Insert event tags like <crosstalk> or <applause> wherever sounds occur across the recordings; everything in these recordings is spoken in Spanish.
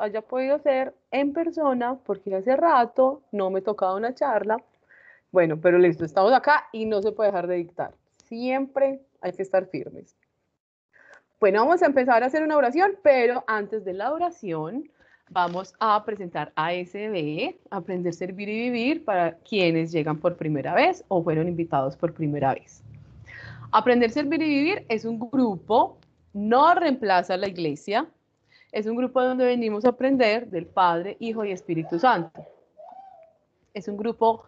haya podido ser en persona, porque hace rato no me tocaba una charla. Bueno, pero listo, estamos acá y no se puede dejar de dictar. Siempre hay que estar firmes. Bueno, vamos a empezar a hacer una oración, pero antes de la oración vamos a presentar ASB, Aprender, Servir y Vivir, para quienes llegan por primera vez o fueron invitados por primera vez. Aprender, Servir y Vivir es un grupo, no reemplaza a la iglesia, es un grupo donde venimos a aprender del Padre, Hijo y Espíritu Santo. Es un grupo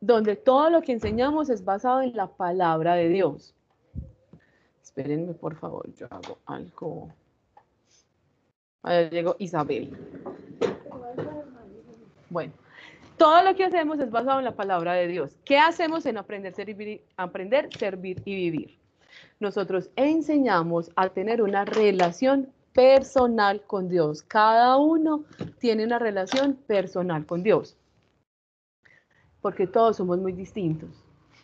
donde todo lo que enseñamos es basado en la palabra de Dios. Espérenme, por favor, yo hago algo. Ahí llegó Isabel. Bueno, todo lo que hacemos es basado en la palabra de Dios. ¿Qué hacemos en aprender, servir, aprender, servir y vivir? Nosotros enseñamos a tener una relación personal con Dios. Cada uno tiene una relación personal con Dios. Porque todos somos muy distintos.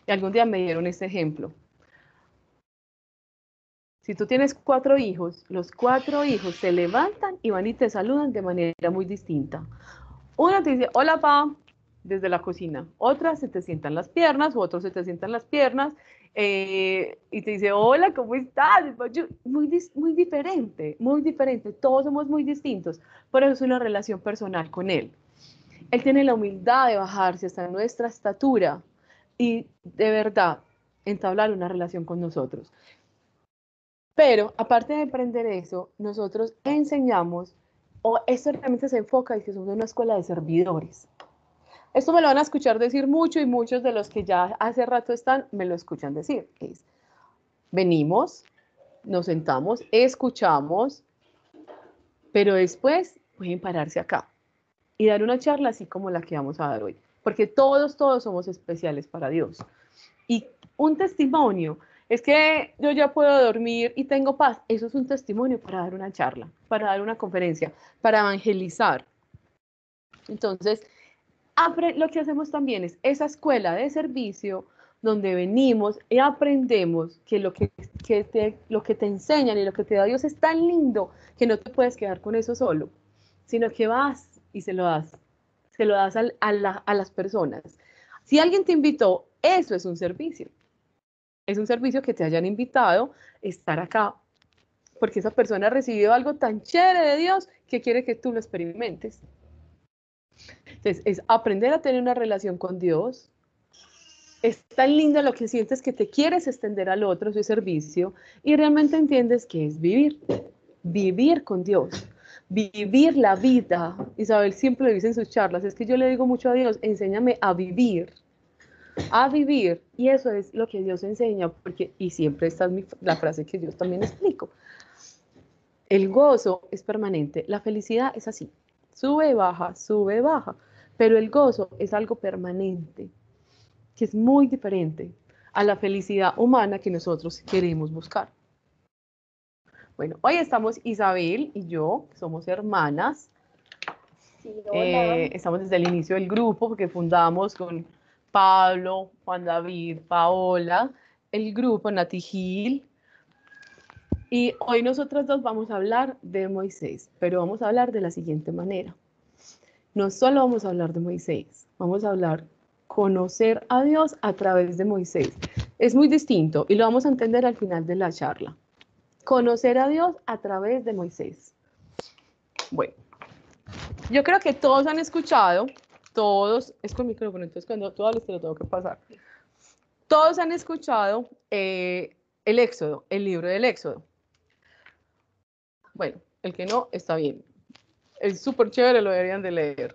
Y algún día me dieron este ejemplo. Si tú tienes cuatro hijos, los cuatro hijos se levantan y van y te saludan de manera muy distinta. Uno te dice, hola pa, desde la cocina. Otra se te sientan las piernas, otro se te sientan las piernas eh, y te dice, hola, ¿cómo estás? Muy, muy diferente, muy diferente. Todos somos muy distintos. Por eso es una relación personal con Él. Él tiene la humildad de bajarse hasta nuestra estatura y de verdad entablar una relación con nosotros. Pero aparte de aprender eso, nosotros enseñamos, o esto realmente se enfoca en que somos una escuela de servidores. Esto me lo van a escuchar decir mucho y muchos de los que ya hace rato están me lo escuchan decir. Es, venimos, nos sentamos, escuchamos, pero después pueden pararse acá y dar una charla así como la que vamos a dar hoy, porque todos, todos somos especiales para Dios. Y un testimonio es que yo ya puedo dormir y tengo paz. Eso es un testimonio para dar una charla, para dar una conferencia, para evangelizar. Entonces, lo que hacemos también es esa escuela de servicio donde venimos y aprendemos que lo que, te, lo que te enseñan y lo que te da Dios es tan lindo que no te puedes quedar con eso solo, sino que vas y se lo das, se lo das a, a las personas. Si alguien te invitó, eso es un servicio. Es un servicio que te hayan invitado a estar acá, porque esa persona ha recibido algo tan chévere de Dios que quiere que tú lo experimentes. Entonces, es aprender a tener una relación con Dios. Es tan lindo lo que sientes que te quieres extender al otro, su servicio, y realmente entiendes que es vivir, vivir con Dios, vivir la vida. Isabel siempre le dice en sus charlas, es que yo le digo mucho a Dios, enséñame a vivir, a vivir, y eso es lo que Dios enseña, porque, y siempre esta es la frase que Dios también explico. El gozo es permanente, la felicidad es así, Sube, baja, sube, baja. Pero el gozo es algo permanente, que es muy diferente a la felicidad humana que nosotros queremos buscar. Bueno, hoy estamos Isabel y yo, somos hermanas. Eh, estamos desde el inicio del grupo que fundamos con Pablo, Juan David, Paola, el grupo Nati Gil, y hoy nosotros dos vamos a hablar de Moisés, pero vamos a hablar de la siguiente manera. No solo vamos a hablar de Moisés, vamos a hablar conocer a Dios a través de Moisés. Es muy distinto y lo vamos a entender al final de la charla. Conocer a Dios a través de Moisés. Bueno, yo creo que todos han escuchado, todos, es con micrófono, entonces cuando tú te lo tengo que pasar. Todos han escuchado eh, el Éxodo, el libro del Éxodo. Bueno, el que no, está bien. Es súper chévere, lo deberían de leer.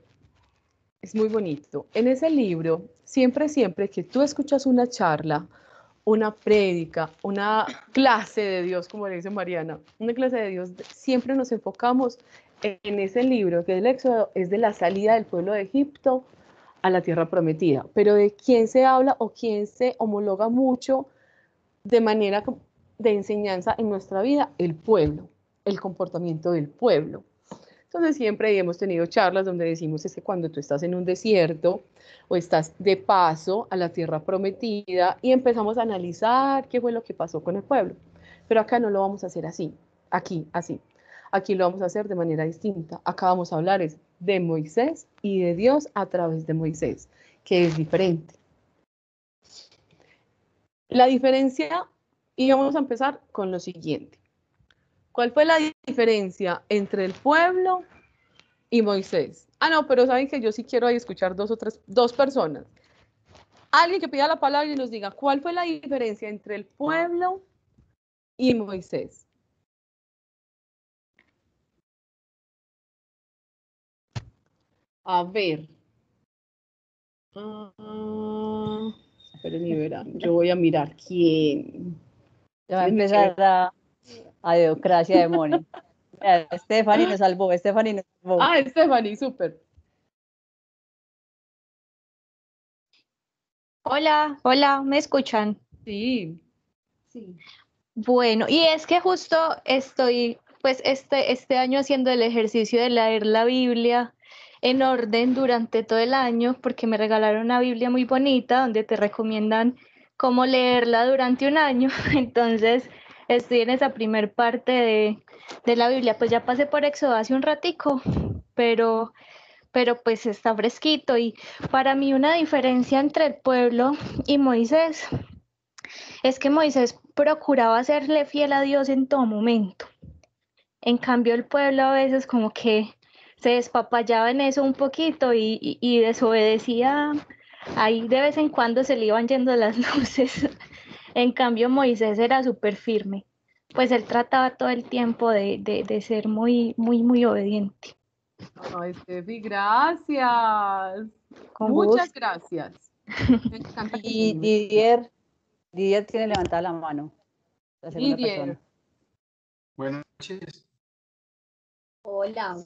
Es muy bonito. En ese libro, siempre, siempre que tú escuchas una charla, una prédica, una clase de Dios, como le dice Mariana, una clase de Dios, siempre nos enfocamos en ese libro, que es el Éxodo, es de la salida del pueblo de Egipto a la tierra prometida. Pero de quién se habla o quién se homologa mucho de manera de enseñanza en nuestra vida, el pueblo el comportamiento del pueblo. Entonces siempre hemos tenido charlas donde decimos es que cuando tú estás en un desierto o estás de paso a la tierra prometida y empezamos a analizar qué fue lo que pasó con el pueblo. Pero acá no lo vamos a hacer así, aquí, así. Aquí lo vamos a hacer de manera distinta. Acá vamos a hablar es de Moisés y de Dios a través de Moisés, que es diferente. La diferencia, y vamos a empezar con lo siguiente. ¿Cuál fue la diferencia entre el pueblo y Moisés? Ah, no, pero saben que yo sí quiero ahí escuchar dos o tres, dos personas. Alguien que pida la palabra y nos diga cuál fue la diferencia entre el pueblo y Moisés. A ver. Uh, verán. Yo voy a mirar quién. Ya va a empezar la, Adiocracia de Moni. Stephanie nos salvó, Stephanie nos salvó. Ah, Stephanie, súper. Hola, hola, ¿me escuchan? Sí. Sí. Bueno, y es que justo estoy, pues, este, este año haciendo el ejercicio de leer la Biblia en orden durante todo el año, porque me regalaron una Biblia muy bonita donde te recomiendan cómo leerla durante un año. <laughs> Entonces, estoy en esa primer parte de, de, la Biblia. Pues ya pasé por Éxodo hace un ratico, pero, pero pues está fresquito. Y para mí una diferencia entre el pueblo y Moisés es que Moisés procuraba serle fiel a Dios en todo momento. En cambio, el pueblo a veces como que se despapallaba en eso un poquito y, y, y desobedecía. Ahí de vez en cuando se le iban yendo las <laughs> luces. En cambio, Moisés era súper firme, pues él trataba todo el tiempo de, ser muy, muy, muy obediente. Ay, Steffi, gracias. Muchas gracias. <laughs> y Didier, Didier tiene levantada la mano. Didier. Buenas noches. Hola.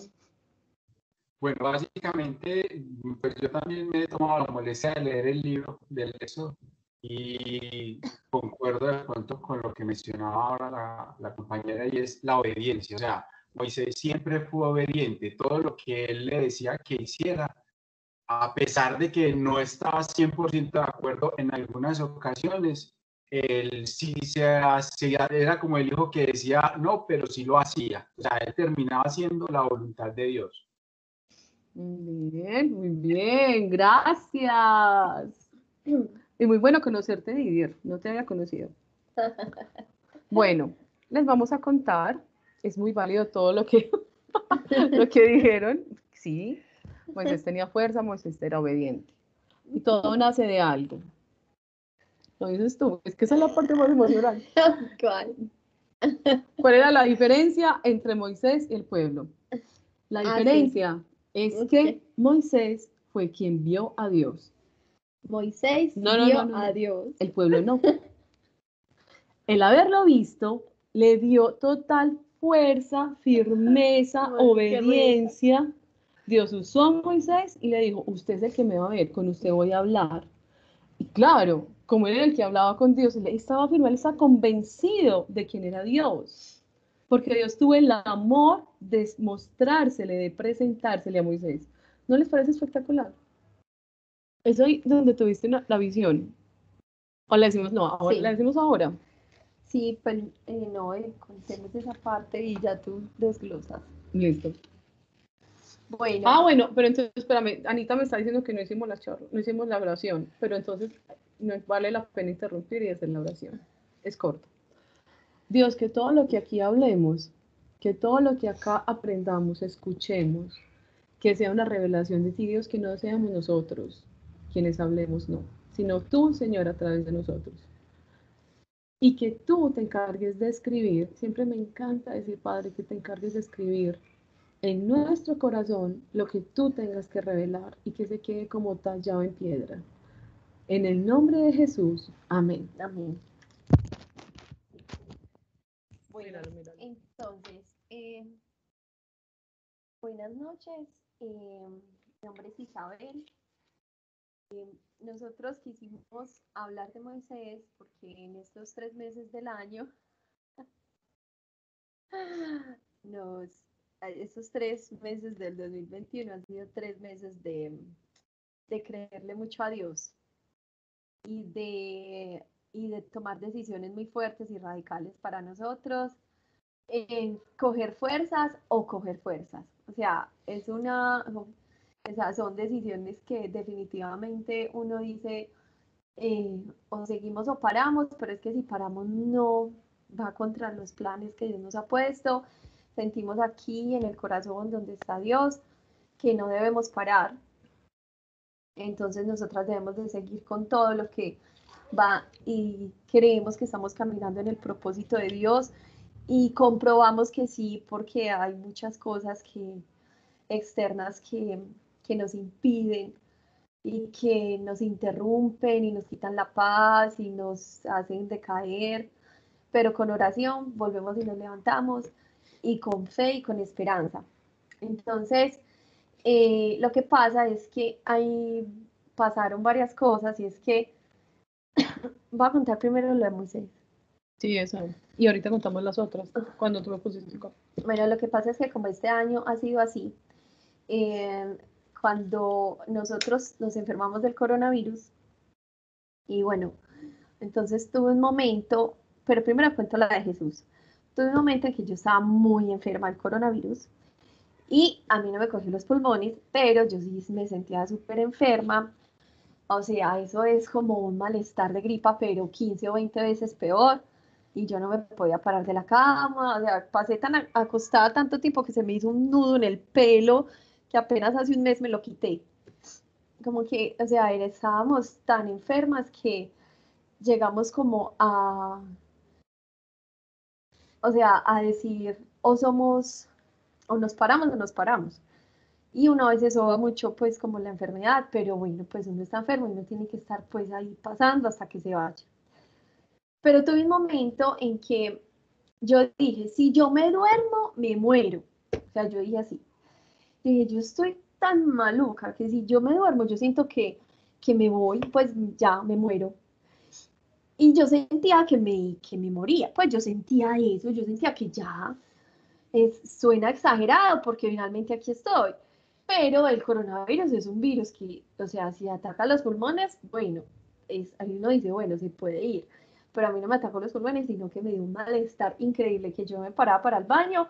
Bueno, básicamente, pues yo también me he tomado la molestia de leer el libro del eso y concuerdo de pronto con lo que mencionaba ahora la, la, compañera y es la obediencia. O sea, Moisés siempre fue obediente. Todo lo que él le decía que hiciera, a pesar de que no estaba 100% de acuerdo en algunas ocasiones, él sí se hacía, era como el hijo que decía no, pero sí lo hacía. O sea, él terminaba haciendo la voluntad de Dios. Bien, muy bien, gracias. Y muy bueno conocerte, Didier. No te había conocido. Bueno, les vamos a contar. Es muy válido todo lo que, <laughs> lo que dijeron. Sí, Moisés tenía fuerza, Moisés era obediente. Y todo nace de algo. Lo dices tú, es que esa es la parte más emocional. <laughs> ¿Cuál? ¿Cuál era la diferencia entre Moisés y el pueblo? La ah, diferencia es que Moisés fue quien vio a Dios Moisés vio a Dios. El pueblo no. <laughs> El haberlo visto le dio total fuerza, firmeza, <laughs> obediencia. Dios usó a Moisés y le dijo, usted es el que me va a ver, con usted voy a hablar. Y claro, como él era el que hablaba con Dios, él estaba firme, él estaba convencido de quién era Dios. Porque Dios tuvo el amor de mostrársele, de presentársele a Moisés. ¿No les parece espectacular? ¿Es ahí donde tuviste la visión? ¿O la decimos no? Ahora, ¿La decimos ahora? Sí, pues eh, no, eh, contemos esa parte y ya tú desglosas. Listo. Bueno. Ah, bueno, pero entonces, espérame, Anita me está diciendo que no hicimos la no hicimos la oración, pero entonces no vale la pena interrumpir y hacer la oración. Es corto. Dios, que todo lo que aquí hablemos, que todo lo que acá aprendamos, escuchemos, que sea una revelación de ti, Dios, que no seamos nosotros, quienes hablemos, no, sino tú, Señor, a través de nosotros. Y que tú te encargues de escribir, siempre me encanta decir, Padre, que te encargues de escribir en nuestro corazón lo que tú tengas que revelar y que se quede como tallado en piedra. En el nombre de Jesús, amén. Amén. Bueno, entonces, eh, buenas noches. Eh, mi nombre es Isabel. Nosotros quisimos hablar de Moisés porque en estos tres meses del año, <laughs> nos, estos tres meses del 2021 han sido tres meses de, de creerle mucho a Dios y de, y de tomar decisiones muy fuertes y radicales para nosotros. en coger fuerzas o coger fuerzas. O sea, es una, son decisiones que definitivamente uno dice, eh, o seguimos o paramos, pero es que si paramos no va contra los planes que Dios nos ha puesto. Sentimos aquí en el corazón donde está Dios que no debemos parar. Entonces nosotras debemos de seguir con todo lo que va y creemos que estamos caminando en el propósito de Dios y comprobamos que sí, porque hay muchas cosas que externas que, que nos impiden y que nos interrumpen y nos quitan la paz y nos hacen decaer, pero con oración volvemos y nos levantamos y con fe y con esperanza. Entonces, eh, lo que pasa es que ahí pasaron varias cosas y es que <coughs> voy a contar primero lo de Moisés. Sí, eso. Y ahorita contamos las otras, cuando tú me pusiste Bueno, lo que pasa es que como este año ha sido así, eh, cuando nosotros nos enfermamos del coronavirus, y bueno, entonces tuve un momento, pero primero cuento la de Jesús. Tuve un momento en que yo estaba muy enferma del coronavirus y a mí no me cogió los pulmones, pero yo sí me sentía súper enferma. O sea, eso es como un malestar de gripa, pero 15 o 20 veces peor. Y yo no me podía parar de la cama. O sea, pasé tan acostada tanto tiempo que se me hizo un nudo en el pelo que apenas hace un mes me lo quité. Como que, o sea, estábamos tan enfermas que llegamos como a, o sea, a decir, o somos, o nos paramos o nos paramos. Y uno a veces soba mucho, pues, como la enfermedad, pero bueno, pues uno está enfermo y uno tiene que estar, pues, ahí pasando hasta que se vaya. Pero tuve un momento en que yo dije, si yo me duermo, me muero. O sea, yo dije así, dije, yo estoy tan maluca que si yo me duermo, yo siento que, que me voy, pues ya me muero. Y yo sentía que me, que me moría, pues yo sentía eso, yo sentía que ya es, suena exagerado porque finalmente aquí estoy. Pero el coronavirus es un virus que, o sea, si ataca los pulmones, bueno, es, ahí uno dice, bueno, se puede ir. Pero a mí no me atacó los pulmones, sino que me dio un malestar increíble que yo me paraba para el baño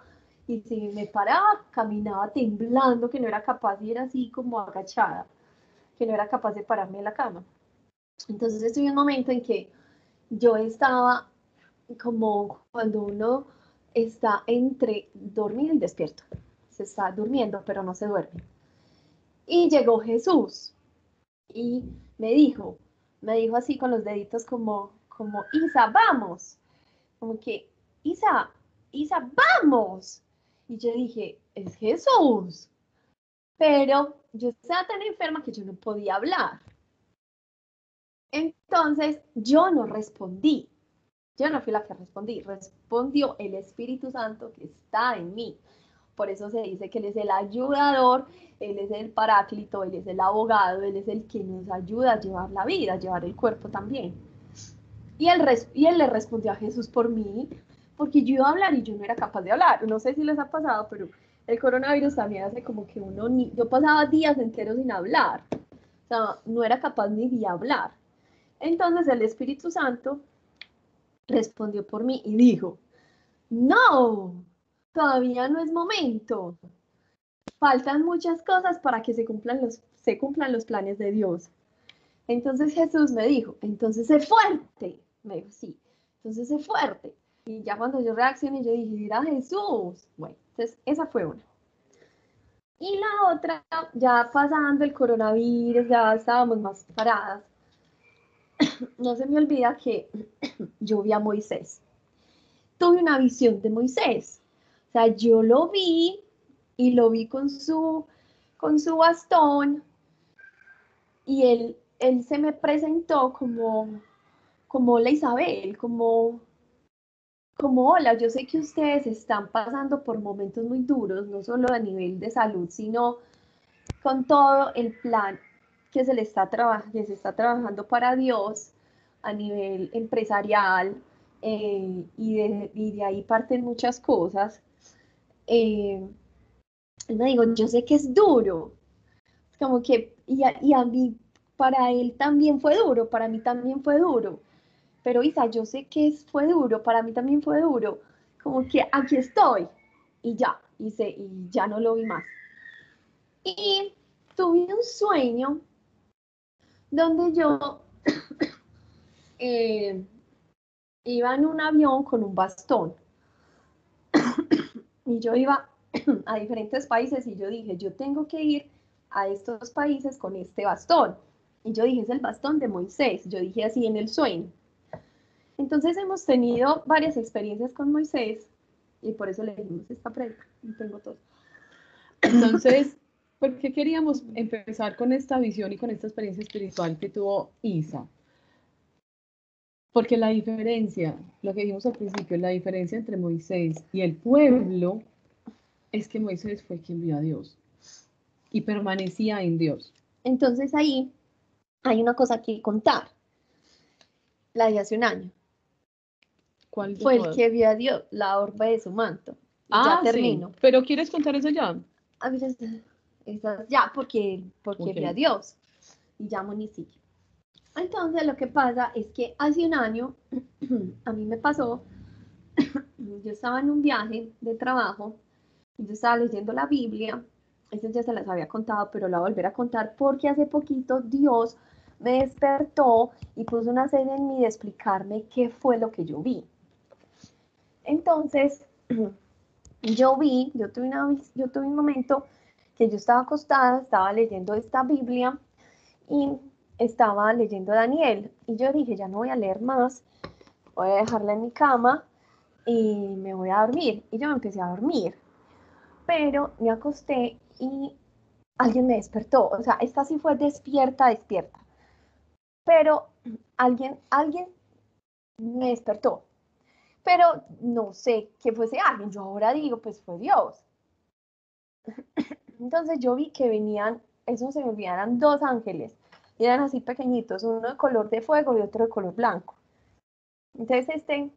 y si me paraba, caminaba temblando, que no era capaz y era así como agachada, que no era capaz de pararme en la cama. Entonces estuve un momento en que yo estaba como cuando uno está entre dormido y despierto. Se está durmiendo, pero no se duerme. Y llegó Jesús y me dijo, me dijo así con los deditos como, como, Isa, vamos. Como que, Isa, Isa, vamos. Y yo dije, es Jesús. Pero yo estaba tan enferma que yo no podía hablar. Entonces yo no respondí. Yo no fui la que respondí. Respondió el Espíritu Santo que está en mí. Por eso se dice que Él es el ayudador, Él es el paráclito, Él es el abogado, Él es el que nos ayuda a llevar la vida, a llevar el cuerpo también. Y él, y él le respondió a Jesús por mí, porque yo iba a hablar y yo no era capaz de hablar. No sé si les ha pasado, pero el coronavirus también hace como que uno, ni, yo pasaba días enteros sin hablar, o sea, no era capaz ni de hablar. Entonces el Espíritu Santo respondió por mí y dijo, no, todavía no es momento. Faltan muchas cosas para que se cumplan los, se cumplan los planes de Dios. Entonces Jesús me dijo, entonces sé fuerte. Me dijo, sí, entonces sé fuerte. Y ya cuando yo reaccioné, yo dije, era Jesús. Bueno, entonces esa fue una. Y la otra, ya pasando el coronavirus, ya estábamos más paradas. <coughs> No se me olvida que <coughs> yo vi a Moisés. Tuve una visión de Moisés. O sea, yo lo vi y lo vi con su, con su bastón y él, él se me presentó como, como la Isabel, como como, hola, yo sé que ustedes están pasando por momentos muy duros, no solo a nivel de salud, sino con todo el plan que se, le está, que se está trabajando para Dios a nivel empresarial eh, y, de, ahí parten muchas cosas. Eh, digo, yo sé que es duro, como que, y y a mí, para él también fue duro, para mí también fue duro pero Isa, yo sé que fue duro, para mí también fue duro. como que aquí estoy y ya, y, y ya no lo vi más. Y tuve un sueño donde yo <coughs> eh, iba en un avión con un bastón <coughs> y yo iba <coughs> a diferentes países y yo dije, yo tengo que ir a estos países con este bastón. Y yo dije, es el bastón de Moisés. Yo dije así en el sueño. Entonces hemos tenido varias experiencias con Moisés y por eso le dimos esta predica. Tengo todo. Entonces, <coughs> ¿por qué queríamos empezar con esta visión y con esta experiencia espiritual que tuvo Isa? Porque la diferencia, lo que dijimos al principio, la diferencia entre Moisés y el pueblo es que Moisés fue quien vio a Dios y permanecía en Dios. Entonces ahí hay una cosa que contar. La de hace un año. ¿Cuál de Fue el que vio a Dios, la orbe de su manto. Ah, ya sí. termino. Pero ¿quieres contar eso ya? A veces, esas- ya, porque, porque Ok. vi a Dios. Y ya municipio. Entonces lo que pasa es que hace un año <clears throat> a mí me pasó, <clears throat> yo estaba en un viaje de trabajo, y yo estaba leyendo la Biblia, eso ya se las había contado, pero la voy a volver a contar porque hace poquito Dios me despertó y puso una serie en mí de explicarme qué fue lo que yo vi. Entonces, <clears throat> yo vi, yo tuve, una, yo tuve un momento que yo estaba acostada, estaba leyendo esta Biblia y estaba leyendo Daniel. Y yo dije, ya no voy a leer más, voy a dejarla en mi cama y me voy a dormir. Y yo me empecé a dormir. Pero me acosté y alguien me despertó. O sea, esta sí fue despierta, despierta. Pero alguien, alguien me despertó. Pero no sé qué fuese alguien. Yo ahora digo, pues fue Dios. Entonces yo vi que venían, eso se me olvidó, eran dos ángeles. Eran así pequeñitos, uno de color de fuego y otro de color blanco. Entonces este,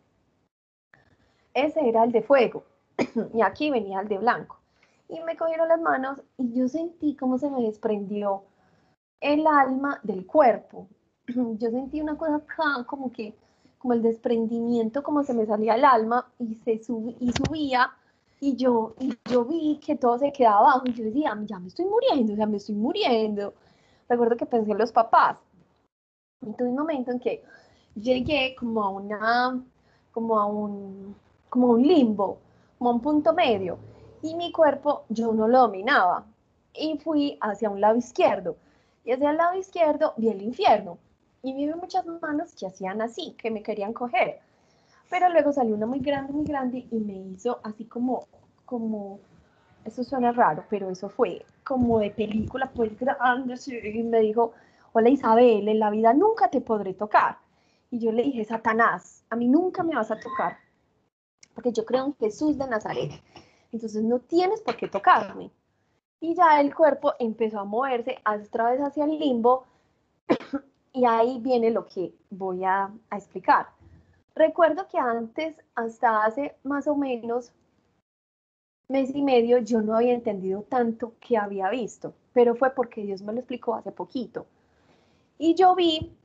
ese era el de fuego. <clears throat> y aquí venía el de blanco. Y me cogieron las manos y yo sentí como se me desprendió el alma del cuerpo. <clears throat> Yo sentí una cosa acá, como que, como el desprendimiento, como se me salía el alma y se subí, y subía. Y yo, y yo vi que todo se quedaba abajo y yo decía, ya me estoy muriendo, ya me estoy muriendo. Recuerdo que pensé en los papás. Y tuve un momento en que llegué como a una, como a un, como a un limbo, como a un punto medio. Y mi cuerpo yo no lo dominaba. Y fui hacia un lado izquierdo. Y hacia el lado izquierdo vi el infierno. Y vi muchas manos que hacían así, que me querían coger. Pero luego salió una muy grande, muy grande y me hizo así como, como, eso suena raro, pero eso fue como de película, pues grande, y me dijo, hola Isabel, en la vida nunca te podré tocar. Y yo le dije, Satanás, a mí nunca me vas a tocar, porque yo creo en Jesús de Nazaret. Entonces no tienes por qué tocarme. Y ya el cuerpo empezó a moverse otra vez hacia el limbo y ahí viene lo que voy a, explicar. Recuerdo que antes, hasta hace más o menos mes y medio, yo no había entendido tanto que había visto, pero fue porque Dios me lo explicó hace poquito. Y yo vi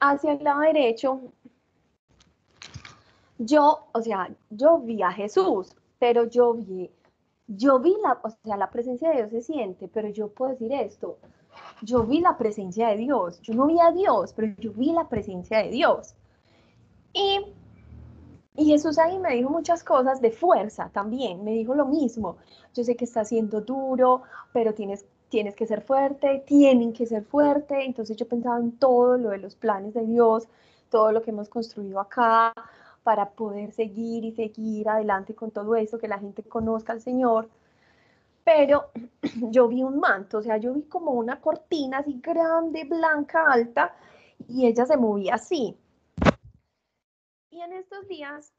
hacia el lado derecho, yo, o sea, yo vi a Jesús, pero yo vi, yo vi la, o sea, la presencia de Dios se siente, pero yo puedo decir esto, yo vi la presencia de Dios, yo no vi a Dios, pero yo vi la presencia de Dios. Y, y Jesús ahí me dijo muchas cosas de fuerza también, me dijo lo mismo, yo sé que está siendo duro, pero tienes, tienes que ser fuerte, tienen que ser fuerte, entonces yo pensaba en todo lo de los planes de Dios, todo lo que hemos construido acá, para poder seguir y seguir adelante con todo eso, que la gente conozca al Señor. Pero <clears throat> yo vi un manto, o sea, yo vi como una cortina así grande, blanca, alta, y ella se movía así. Y en estos días,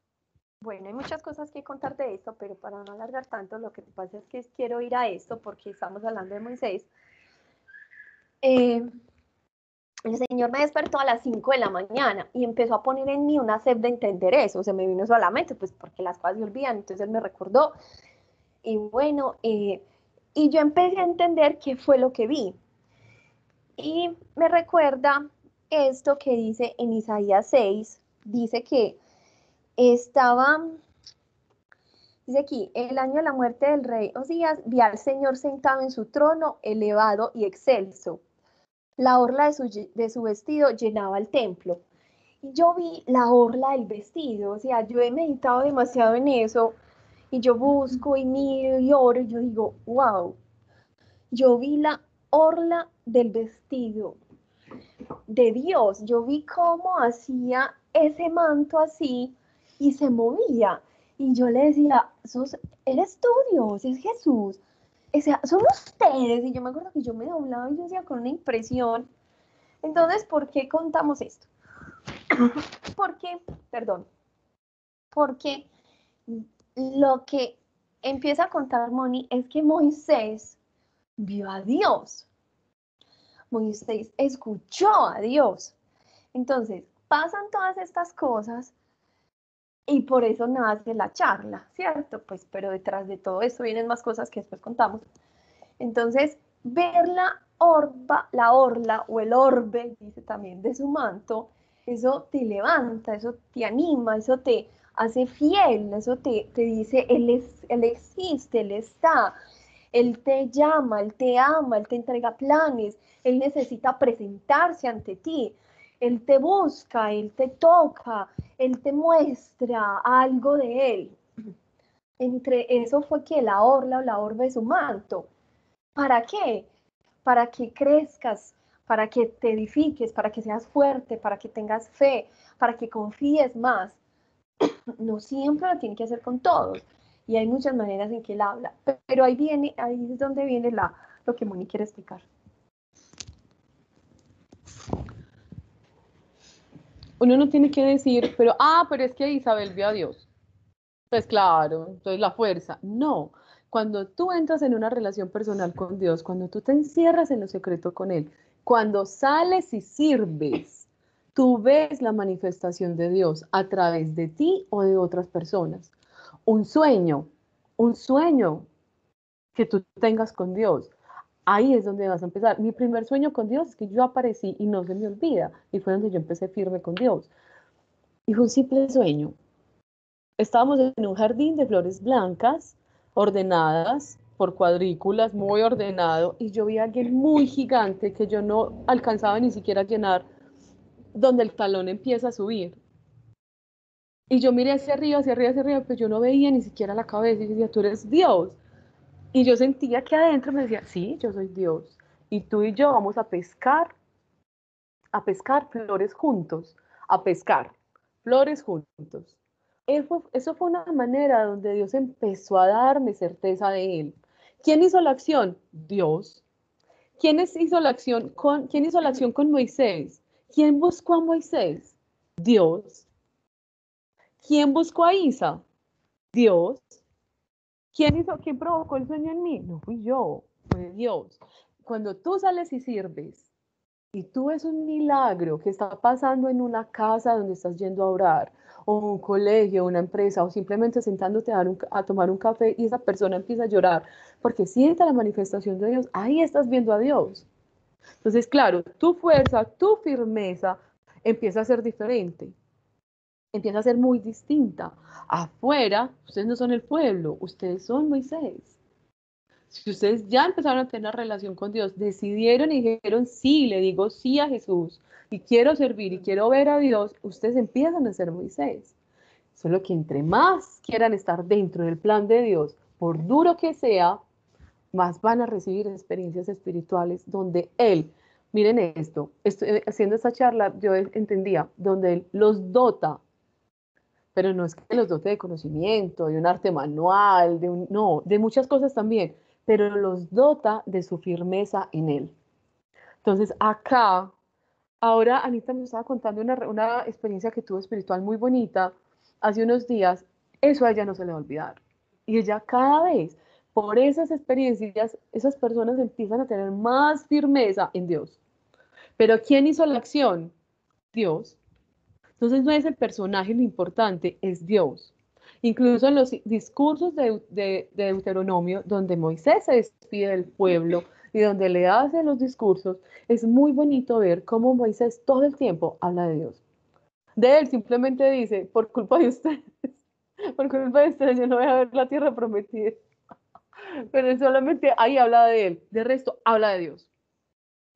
bueno, hay muchas cosas que contar de esto, pero para no alargar tanto, lo que pasa es que quiero ir a esto porque estamos hablando de Moisés. Eh, el Señor me despertó a las 5 de la mañana y empezó a poner en mí una sed de entender eso. Se me vino eso a la mente, pues porque las cosas se olvidan. Entonces Él me recordó. Y bueno, eh, y yo empecé a entender qué fue lo que vi. Y me recuerda esto que dice en Isaías 6, dice que estaba, Dice aquí, el año de la muerte del rey Osías, vi al Señor sentado en su trono, elevado y excelso. La orla de su, de su vestido llenaba el templo. Y yo vi la orla del vestido, o sea, yo he meditado demasiado en eso, y yo busco y miro y oro, y yo digo, wow, yo vi la orla del vestido de Dios, yo vi cómo hacía ese manto así y se movía. Y yo le decía, "Sos- eres tú Dios, es Jesús. O sea, son ustedes. Y yo me acuerdo que yo me doblaba y yo decía con una impresión. Entonces, ¿por qué contamos esto? <clears throat> Porque, perdón, porque lo que empieza a contar Moni es que Moisés vio a Dios. Moisés escuchó a Dios. Entonces, pasan todas estas cosas y por eso nace la charla, ¿cierto? Pues, pero detrás de todo eso vienen más cosas que después contamos. Entonces, ver la orba, la orla o el orbe, dice también, de su manto, eso te levanta, eso te anima, eso te hace fiel, eso te, te dice, él, es, él existe, Él está, Él te llama, Él te ama, Él te entrega planes, Él necesita presentarse ante ti, Él te busca, Él te toca, Él te muestra algo de Él. Entre eso fue que la orla o la orbe de su manto. ¿Para qué? Para que crezcas, para que te edifiques, para que seas fuerte, para que tengas fe, para que confíes más. No siempre lo tiene que hacer con todos. Y hay muchas maneras en que él habla. Pero ahí viene, ahí es donde viene la, lo que Moni quiere explicar. Uno no tiene que decir, pero, ah, pero es que Isabel vio a Dios. Pues claro, entonces la fuerza. No, cuando tú entras en una relación personal con Dios, cuando tú te encierras en lo secreto con Él, cuando sales y sirves, tú ves la manifestación de Dios a través de ti o de otras personas. Un sueño, un sueño que tú tengas con Dios. Ahí es donde vas a empezar. Mi primer sueño con Dios es que yo aparecí y no se me olvida. Y fue donde yo empecé firme con Dios. Y fue un simple sueño. Estábamos en un jardín de flores blancas, ordenadas por cuadrículas, muy ordenado, y yo vi a alguien muy gigante que yo no alcanzaba ni siquiera a llenar, donde el talón empieza a subir. Y yo miré hacia arriba, hacia arriba, hacia arriba, pero yo no veía ni siquiera la cabeza y decía, tú eres Dios. Y yo sentía que adentro me decía, sí, yo soy Dios. Y tú y yo vamos a pescar, a pescar flores juntos, a pescar flores juntos. Eso, eso fue una manera donde Dios empezó a darme certeza de Él. ¿Quién hizo la acción? Dios. ¿Quién hizo la acción con, ¿quién hizo la acción con Moisés? ¿Quién buscó a Moisés? Dios. ¿Quién buscó a Isa? Dios. ¿Quién hizo, quién provocó el sueño en mí? No fui yo, fue Dios. Cuando tú sales y sirves y tú ves un milagro que está pasando en una casa donde estás yendo a orar, o un colegio, una empresa, o simplemente sentándote a, tomar un café y esa persona empieza a llorar porque siente la manifestación de Dios, ahí estás viendo a Dios. Entonces, claro, tu fuerza, tu firmeza empieza a ser diferente, empieza a ser muy distinta. Afuera, ustedes no son el pueblo, ustedes son Moisés. Si ustedes ya empezaron a tener una relación con Dios, decidieron y dijeron sí, le digo sí a Jesús y quiero servir y quiero ver a Dios, ustedes empiezan a ser Moisés. Solo que entre más quieran estar dentro del plan de Dios, por duro que sea, más van a recibir experiencias espirituales donde Él, miren esto, estoy haciendo esta charla, yo entendía, donde Él los dota, pero no es que los dote de conocimiento, de un arte manual, de un, no, de muchas cosas también, pero los dota de su firmeza en Él. Entonces, acá, ahora Anita me estaba contando una, una experiencia que tuvo espiritual muy bonita hace unos días, eso a ella no se le va a olvidar. Y ella cada vez, por esas experiencias, esas personas empiezan a tener más firmeza en Dios. Pero ¿quién hizo la acción? Dios. Entonces no es el personaje lo importante, es Dios. Incluso en los discursos de, de, de, Deuteronomio, donde Moisés se despide del pueblo y donde le hace los discursos, es muy bonito ver cómo Moisés todo el tiempo habla de Dios. De él simplemente dice, por culpa de ustedes, <laughs> por culpa de ustedes yo no voy a ver la tierra prometida. Pero solamente ahí habla de él. De resto, habla de Dios.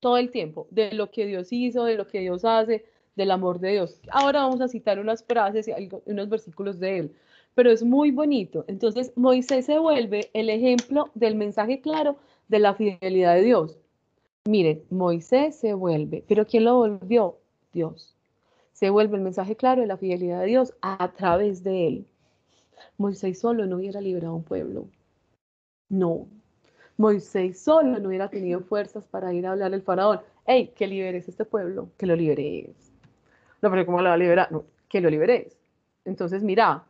Todo el tiempo. De lo que Dios hizo, de lo que Dios hace, del amor de Dios. Ahora vamos a citar unas frases y unos versículos de él. Pero es muy bonito. Entonces, Moisés se vuelve el ejemplo del mensaje claro de la fidelidad de Dios. Miren, Moisés se vuelve. ¿Pero quién lo volvió? Dios. Se vuelve el mensaje claro de la fidelidad de Dios a través de él. Moisés solo no hubiera liberado un pueblo. No. Moisés solo no hubiera tenido fuerzas para ir a hablar al faraón. Hey, que liberes este pueblo, que lo liberes. No, pero ¿cómo lo va a liberar? No, que lo liberes. Entonces, mira,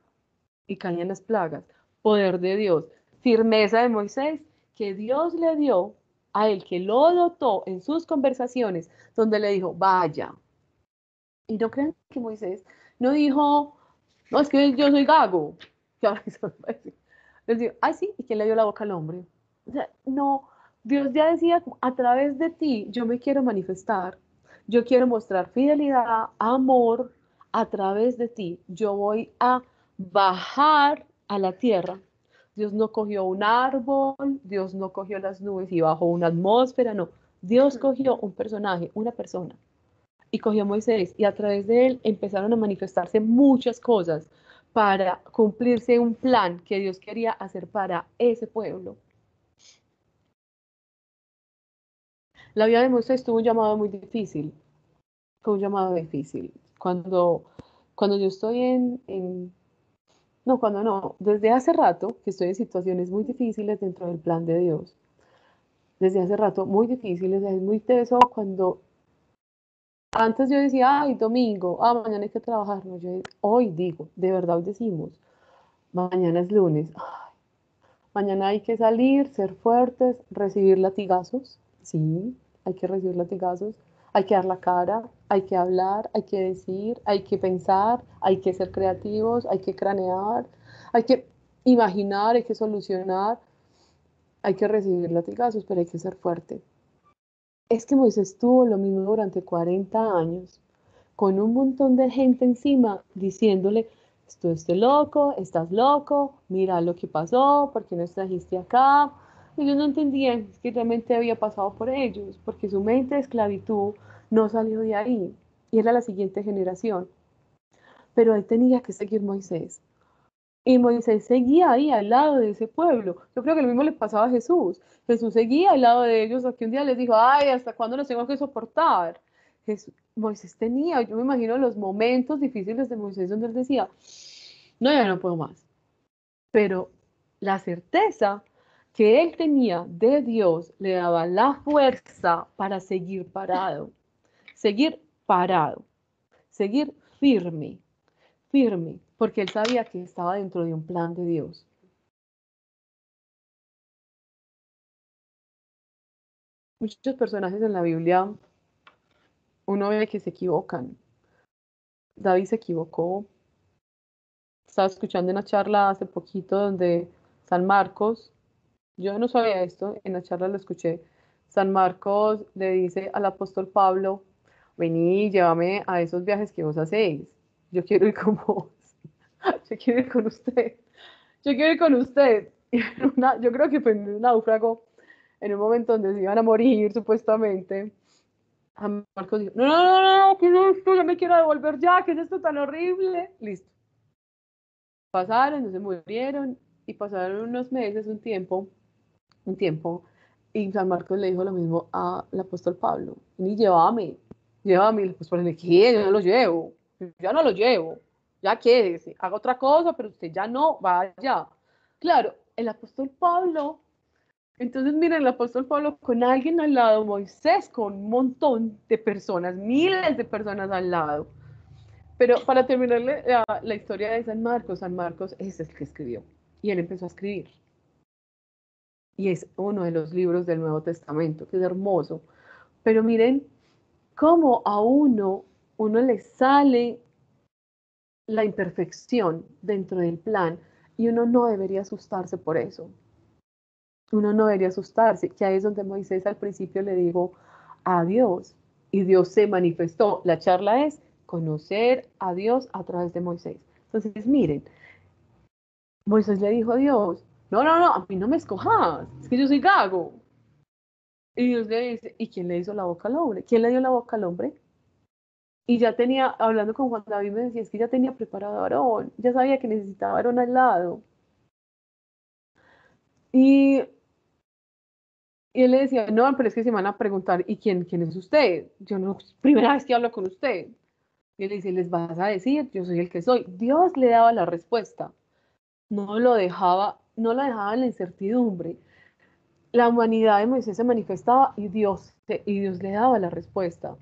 y caían las plagas. Poder de Dios, firmeza de Moisés, que Dios le dio a él, que lo dotó en sus conversaciones, donde le dijo, vaya. Y no crean que Moisés no dijo, no, es que yo soy gago. <laughs> Les digo, ay, sí, ¿y quién le dio la boca al hombre? O sea, no, Dios ya decía, a través de ti yo me quiero manifestar. Yo quiero mostrar fidelidad, amor, a través de ti. Yo voy a bajar a la tierra. Dios no cogió un árbol, Dios no cogió las nubes y bajó una atmósfera, no. Dios cogió un personaje, una persona, y cogió a Moisés, y a través de él empezaron a manifestarse muchas cosas para cumplirse un plan que Dios quería hacer para ese pueblo. La vida de Moisés tuvo un llamado muy difícil, fue un llamado difícil. Cuando, cuando yo estoy en, en no, cuando no, desde hace rato que estoy en situaciones muy difíciles dentro del plan de Dios. Desde hace rato muy difíciles, es muy teso cuando antes yo decía, ay, domingo, ah, mañana hay que trabajar. No, yo hoy digo, de verdad hoy decimos, mañana es lunes, ay, mañana hay que salir, ser fuertes, recibir latigazos, sí, hay que recibir latigazos, hay que dar la cara, hay que hablar, hay que decir, hay que pensar, hay que ser creativos, hay que cranear, hay que imaginar, hay que solucionar, hay que recibir latigazos, pero hay que ser fuerte. Es que Moisés tuvo lo mismo durante 40 años, con un montón de gente encima diciéndole, tú estás loco, estás loco, mira lo que pasó, ¿por qué no trajiste acá? Ellos no entendían que realmente había pasado por ellos, porque su mente de esclavitud no salió de ahí, y era la siguiente generación. Pero él tenía que seguir Moisés. Y Moisés seguía ahí al lado de ese pueblo. Yo creo que lo mismo le pasaba a Jesús. Jesús seguía al lado de ellos, hasta que un día les dijo, ay, ¿hasta cuándo los tengo que soportar? Jesús, Moisés tenía, yo me imagino los momentos difíciles de Moisés donde él decía, no, ya no puedo más. Pero la certeza que él tenía de Dios le daba la fuerza para seguir parado, seguir parado, seguir firme, firme, porque él sabía que estaba dentro de un plan de Dios. Muchos personajes en la Biblia, uno ve que se equivocan. David se equivocó. Estaba escuchando una charla hace poquito donde San Marcos, yo no sabía esto, en la charla lo escuché, San Marcos le dice al apóstol Pablo, vení, llévame a esos viajes que vos hacéis. Yo quiero ir con vos. <laughs> Yo quiero ir con usted. Yo quiero ir con usted. Y una, yo creo que fue en un náufrago, en un momento donde se iban a morir, supuestamente. San Marcos dijo, no, no, no, no, ¿qué es esto? Yo me quiero devolver ya, ¿qué es esto tan horrible? Listo. Pasaron, no se murieron, y pasaron unos meses, un tiempo, un tiempo, y San Marcos le dijo lo mismo al apóstol Pablo, ni llévame, llévame, por el que yo no lo llevo, ya no lo llevo, ya quédese, haga otra cosa, pero usted ya no vaya. Claro, el apóstol Pablo, entonces miren, el apóstol Pablo con alguien al lado, Moisés con un montón de personas, miles de personas al lado. Pero para terminar la, la historia de San Marcos, San Marcos es el que escribió y él empezó a escribir. Y es uno de los libros del Nuevo Testamento, que es hermoso. Pero miren cómo a uno, uno le sale la imperfección dentro del plan y uno no debería asustarse por eso. Uno no debería asustarse, que ahí es donde Moisés al principio le dijo a Dios y Dios se manifestó. La charla es conocer a Dios a través de Moisés. Entonces, miren, Moisés le dijo a Dios, no, no, no, a mí no me escojas, es que yo soy gago. Y Dios le dice, ¿y quién le hizo la boca al hombre? ¿Quién le dio la boca al hombre? Y ya tenía, hablando con Juan David, me decía, es que ya tenía preparado a Aarón, ya sabía que necesitaba a Aarón al lado. Y, y él le decía, no, pero es que se van a preguntar, ¿y quién, quién es usted? Yo no, <laughs> primera vez que hablo con usted. Y él dice, les vas a decir, yo soy el que soy. Dios le daba la respuesta. No lo dejaba, no lo dejaba en la incertidumbre. La humanidad de Moisés se manifestaba y Dios, y Dios le daba la respuesta.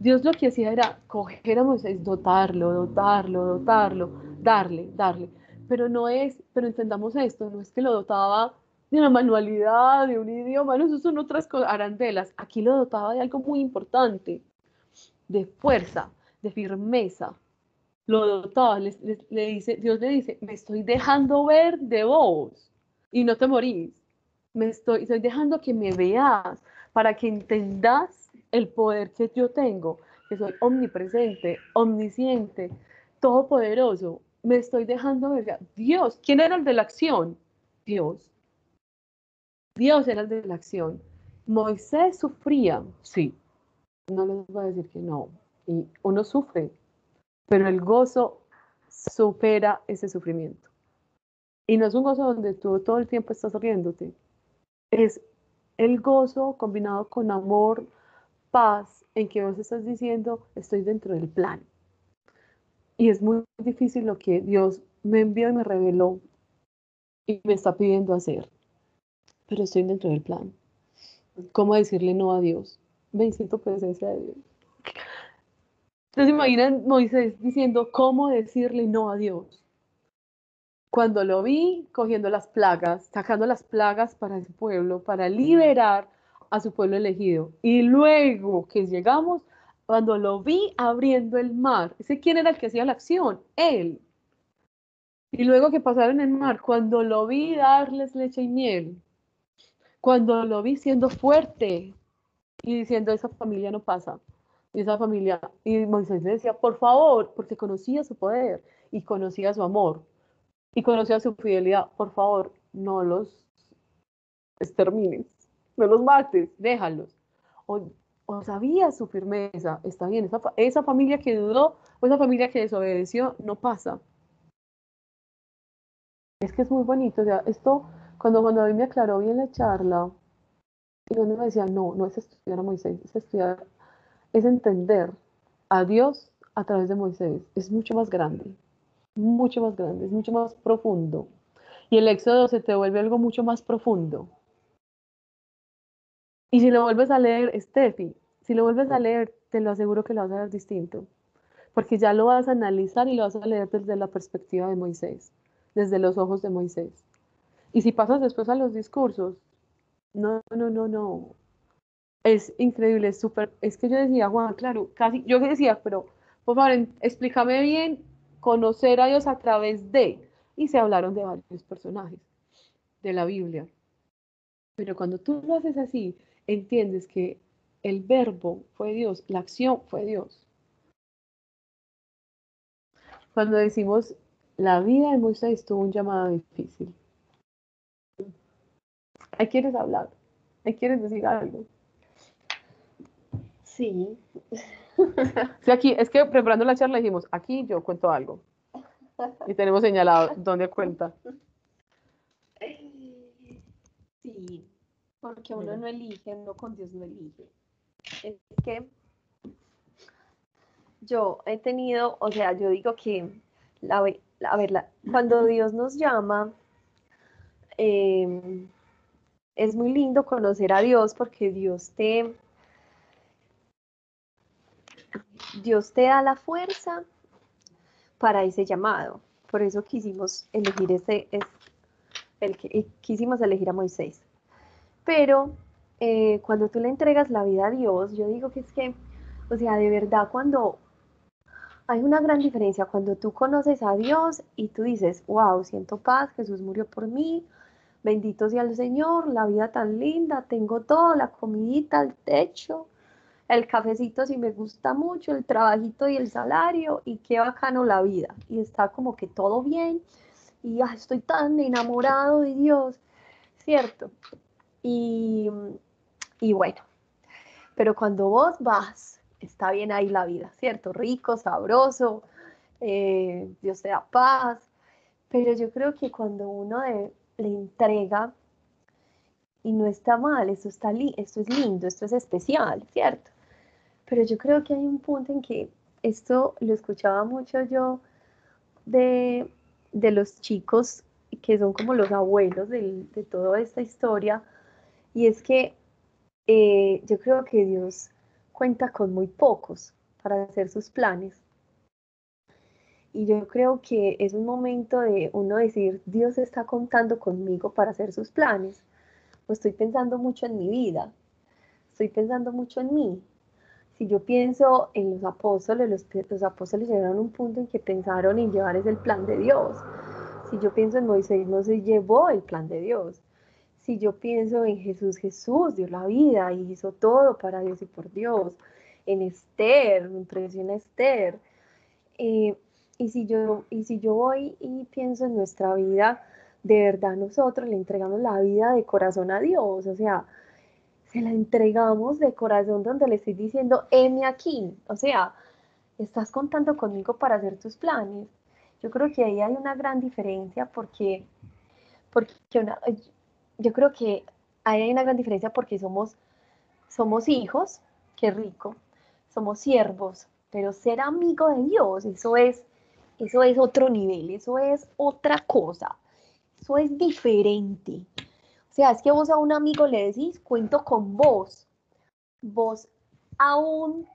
Dios lo que hacía era coger a Moisés, dotarlo, dotarlo, dotarlo, darle, darle. Pero no es, pero entendamos esto, no es que lo dotaba de una manualidad, de un idioma, no, eso son otras arandelas. Aquí lo dotaba de algo muy importante, de fuerza, de firmeza. Lo dotaba, le, le dice, Dios le dice, me estoy dejando ver de vos y no te morís. Me estoy, estoy dejando que me veas para que entendas el poder que yo tengo, que soy omnipresente, omnisciente, todopoderoso. Me estoy dejando ver. Dios, ¿quién era el de la acción? Dios. Dios era el de la acción. Moisés sufría, sí. No les voy a decir que no. Y uno sufre, pero el gozo supera ese sufrimiento. Y no es un gozo donde tú todo el tiempo estás riéndote. Es el gozo combinado con amor, paz, en que vos estás diciendo, estoy dentro del plan. Y es muy difícil lo que Dios me envió y me reveló y me está pidiendo hacer. Pero estoy dentro del plan. ¿Cómo decirle no a Dios? Me siento presencia de Dios. Entonces imaginan Moisés diciendo, ¿cómo decirle no a Dios? Cuando lo vi cogiendo las plagas, sacando las plagas para su pueblo, para liberar a su pueblo elegido. Y luego que llegamos, cuando lo vi abriendo el mar, ¿ese quién era el que hacía la acción? Él. Y luego que pasaron el mar, cuando lo vi darles leche y miel, cuando lo vi siendo fuerte y diciendo, esa familia no pasa, y esa familia, y Moisés le decía, por favor, porque conocía su poder y conocía su amor y conocía su fidelidad, por favor, no los extermines, no los mates, déjalos. O, o sabía su firmeza, está bien, esa, esa familia que dudó o esa familia que desobedeció, no pasa. Es que es muy bonito, o sea, esto, cuando, cuando a mí me aclaró bien la charla, y uno me decía, no, no es estudiar a Moisés, es estudiar es entender a Dios a través de Moisés. Es mucho más grande, mucho más grande, es mucho más profundo. Y el éxodo se te vuelve algo mucho más profundo. Y si lo vuelves a leer, Steffi, si lo vuelves a leer, te lo aseguro que lo vas a ver distinto. Porque ya lo vas a analizar y lo vas a leer desde la perspectiva de Moisés, desde los ojos de Moisés. Y si pasas después a los discursos, no, no, no, no, es increíble, es súper, es que yo decía, Juan, claro, casi, yo decía, pero por favor, explícame bien, conocer a Dios a través de, y se hablaron de varios personajes de la Biblia. Pero cuando tú lo haces así, entiendes que el verbo fue Dios, la acción fue Dios. Cuando decimos, la vida de Moisés tuvo un llamado difícil. Ahí quieres hablar, ahí quieres decir algo. Sí. <laughs> Sí, aquí, es que preparando la charla dijimos, aquí yo cuento algo. Y tenemos señalado dónde cuenta. <laughs> Sí, porque uno no elige, uno con Dios no elige. Es que yo he tenido, o sea, yo digo que, la, a ver, la, cuando Dios nos llama, eh, es muy lindo conocer a Dios porque Dios te, Dios te da la fuerza para ese llamado. Por eso quisimos elegir ese, es, el que eh, quisimos elegir a Moisés. Pero eh, cuando tú le entregas la vida a Dios, yo digo que es que, o sea, de verdad cuando hay una gran diferencia cuando tú conoces a Dios y tú dices, wow, siento paz, Jesús murió por mí, bendito sea el Señor, la vida tan linda, tengo todo, la comidita, el techo, el cafecito si me gusta mucho, el trabajito y el salario y qué bacano la vida. Y está como que todo bien y ah, estoy tan enamorado de Dios, ¿cierto? Y, y bueno, pero cuando vos vas, está bien ahí la vida, ¿cierto? Rico, sabroso, eh, Dios te da paz, pero yo creo que cuando uno de- le entrega, y no está mal, esto, está es lindo, esto es especial, ¿cierto? Pero yo creo que hay un punto en que esto lo escuchaba mucho yo de, de los chicos que son como los abuelos del- de toda esta historia, y es que eh, yo creo que Dios cuenta con muy pocos para hacer sus planes. Y yo creo que es un momento de uno decir, Dios está contando conmigo para hacer sus planes. Estoy pensando mucho en mi vida. Estoy pensando mucho en mí. Si yo pienso en los apóstoles, los, apóstoles llegaron a un punto en que pensaron en llevar ese el plan de Dios. Si yo pienso en Moisés, Moisés llevó el plan de Dios. Si yo pienso en Jesús, Jesús dio la vida y hizo todo para Dios y por Dios. En Esther, me impresiona Esther. Eh, y, si yo, y si yo voy y pienso en nuestra vida, de verdad nosotros le entregamos la vida de corazón a Dios. O sea, se la entregamos de corazón donde le estoy diciendo, heme aquí. O sea, estás contando conmigo para hacer tus planes. Yo creo que ahí hay una gran diferencia porque, porque una, yo creo que hay una gran diferencia porque somos, somos hijos, qué rico, somos siervos, pero ser amigo de Dios, eso es, eso es otro nivel, eso es otra cosa, eso es diferente. O sea, es que vos a un amigo le decís, cuento con vos, vos a un,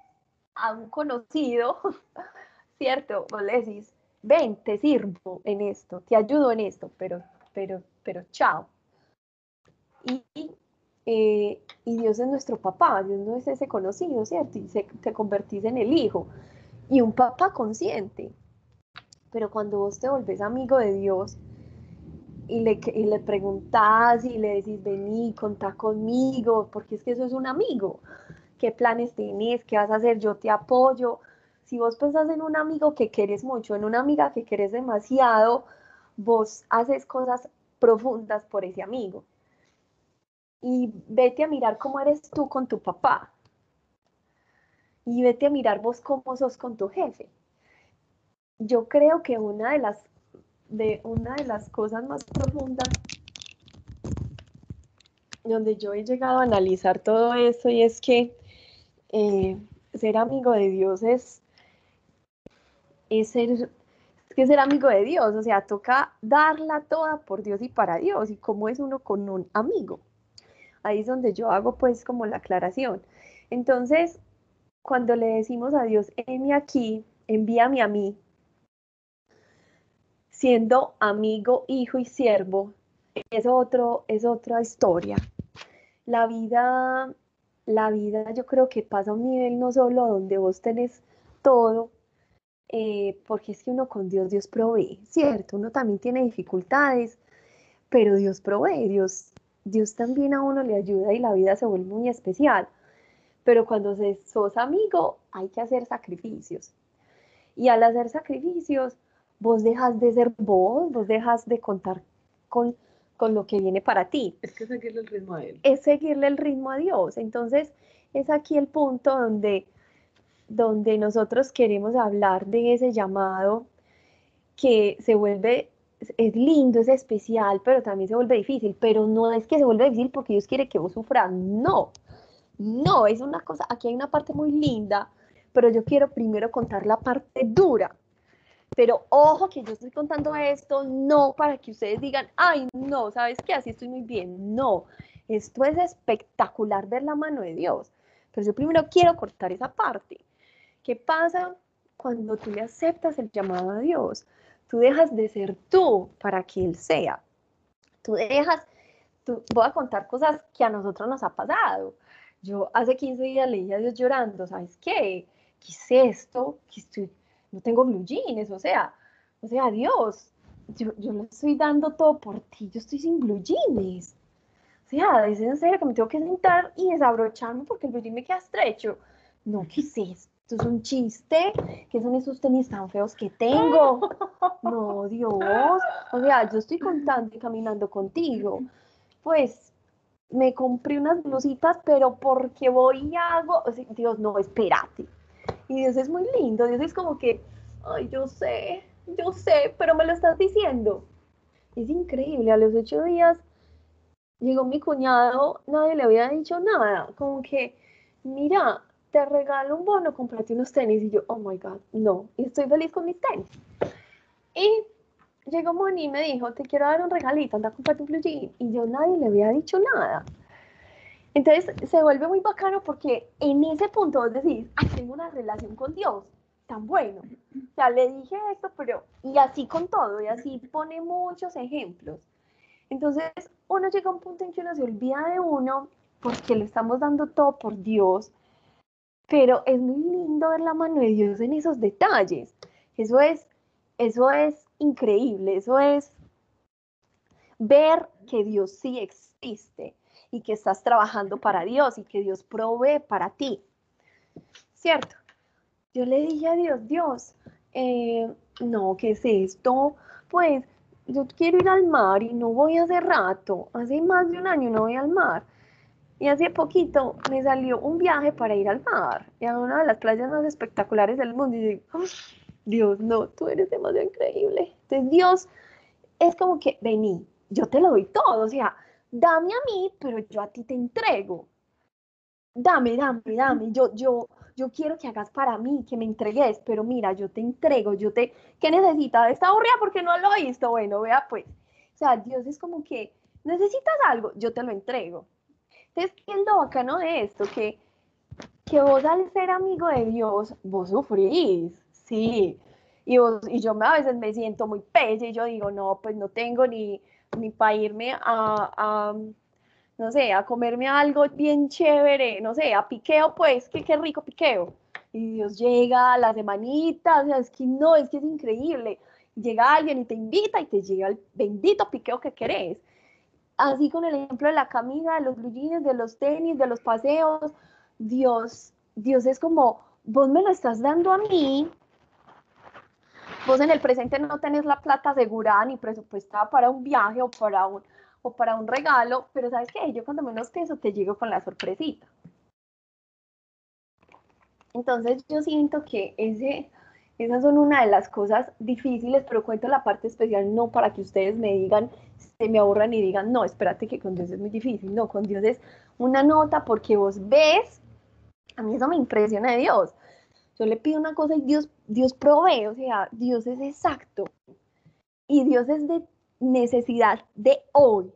a un conocido, <laughs> ¿cierto? Vos le decís, ven, te sirvo en esto, te ayudo en esto, pero, pero, pero chao. Y, eh, y Dios es nuestro papá, Dios no es ese conocido, ¿cierto? Y te convertís en el hijo. Y un papá consciente. Pero cuando vos te volvés amigo de Dios y le, y preguntás y le decís, vení, contá conmigo, porque es que eso es un amigo. ¿Qué planes tenés? ¿Qué vas a hacer? Yo te apoyo. Si vos pensás en un amigo que querés mucho, en una amiga que querés demasiado, vos haces cosas profundas por ese amigo y vete a mirar cómo eres tú con tu papá. Y vete a mirar vos cómo sos con tu jefe. Yo creo que una de las, de una de las cosas más profundas donde yo he llegado a analizar todo esto y es que eh, ser amigo de Dios es, es ser, que ser amigo de Dios, o sea, toca darla toda por Dios y para Dios, y cómo es uno con un amigo. Ahí es donde yo hago pues como la aclaración. Entonces, cuando le decimos a Dios, envíame aquí, envíame a mí, siendo amigo, hijo y siervo, es, otro, es otra historia. La vida, la vida yo creo que pasa a un nivel no solo donde vos tenés todo, eh, porque es que uno con Dios, Dios provee, ¿cierto? Uno también tiene dificultades, pero Dios provee, Dios Dios también a uno le ayuda y la vida se vuelve muy especial. Pero cuando se, sos amigo hay que hacer sacrificios. Y al hacer sacrificios, vos dejas de ser vos, vos dejas de contar con, con lo que viene para ti. Es que seguirle el ritmo a él. Es seguirle el ritmo a Dios. Entonces, es aquí el punto donde, donde nosotros queremos hablar de ese llamado que se vuelve es lindo, es especial, pero también se vuelve difícil. Pero no es que se vuelva difícil porque Dios quiere que vos sufras. No, no, es una cosa, aquí hay una parte muy linda, pero yo quiero primero contar la parte dura. Pero ojo que yo estoy contando esto no para que ustedes digan, ay, no, ¿sabes qué? Así estoy muy bien. No, esto es espectacular ver la mano de Dios. Pero yo primero quiero cortar esa parte. ¿Qué pasa cuando tú le aceptas el llamado a Dios? Tú dejas de ser tú para que Él sea. Tú dejas, tú, voy a contar cosas que a nosotros nos ha pasado. Yo hace 15 días leí a Dios llorando, ¿sabes qué? ¿Qué es esto? Estoy, no tengo blue jeans, o sea, o sea, Dios, yo, yo le estoy dando todo por ti, yo estoy sin blue jeans. O sea, es en serio que me tengo que sentar y desabrocharme porque el blue jean me queda estrecho. No, ¿qué es esto? Esto es un chiste, ¿qué son esos tenis tan feos que tengo? <laughs> No, Dios, o sea, yo estoy contando y caminando contigo. Pues me compré unas blusitas, pero porque voy y hago, o sea, Dios, no, espérate. Y Dios es muy lindo, Dios es como que, ay, yo sé, yo sé, pero me lo estás diciendo. Es increíble, a los ocho días llegó mi cuñado, nadie le había dicho nada, como que, mira, te regalo un bono, comprate unos tenis. Y yo, oh my God, no, y estoy feliz con mis tenis. Y llegó Moni y me dijo, te quiero dar un regalito, anda a comprarte un blue jean. Y yo nadie le había dicho nada. Entonces se vuelve muy bacano porque en ese punto vos decís, ay, tengo una relación con Dios, tan bueno. O sea, le dije esto, pero, y así con todo, y así pone muchos ejemplos. Entonces, uno llega a un punto en que uno se olvida de uno porque le estamos dando todo por Dios, pero es muy lindo ver la mano de Dios en esos detalles. Eso es, eso es increíble, eso es ver que Dios sí existe y que estás trabajando para Dios y que Dios provee para ti. ¿Cierto? Yo le dije a Dios, Dios, eh, no, ¿qué es esto? Pues yo quiero ir al mar y no voy hace rato, hace más de un año no voy al mar. Hace poquito me salió un viaje para ir al mar, y a una de las playas más espectaculares del mundo. Y digo, "Ay, Dios, no, tú eres demasiado increíble. Entonces Dios es como que, vení, yo te lo doy todo, o sea, dame a mí, pero yo a ti te entrego. Dame, dame, dame, yo, yo, yo quiero que hagas para mí, que me entregues, pero mira, yo te entrego, yo te, ¿qué necesitas? Está aburrida porque no lo he visto, bueno, vea pues. O sea, Dios es como que, necesitas algo, yo te lo entrego. Entonces, ¿qué es lo bacano de esto? Que, que vos al ser amigo de Dios, vos sufrís, sí. Y, vos, y yo a veces me siento muy pelle y yo digo, no, pues no tengo ni, ni para irme a, a, no sé, a comerme algo bien chévere, no sé, a piqueo, pues, que qué rico piqueo. Y Dios llega la semanita, o sea, es que no, es que es increíble. Llega alguien y te invita y te llega el bendito piqueo que querés así con el ejemplo de la camisa, de los blue de los tenis, de los paseos, Dios, Dios es como, vos me lo estás dando a mí, vos en el presente no tenés la plata asegurada ni presupuestada para un viaje o para un, o para un regalo, pero ¿sabes qué? Yo cuando menos pienso te llego con la sorpresita. Entonces yo siento que ese, esas son una de las cosas difíciles, pero cuento la parte especial no para que ustedes me digan, se me aburran y digan, no, espérate que con Dios es muy difícil. No, con Dios es una nota porque vos ves, a mí eso me impresiona de Dios. Yo le pido una cosa y Dios, Dios provee, o sea, Dios es exacto. Y Dios es de necesidad de hoy.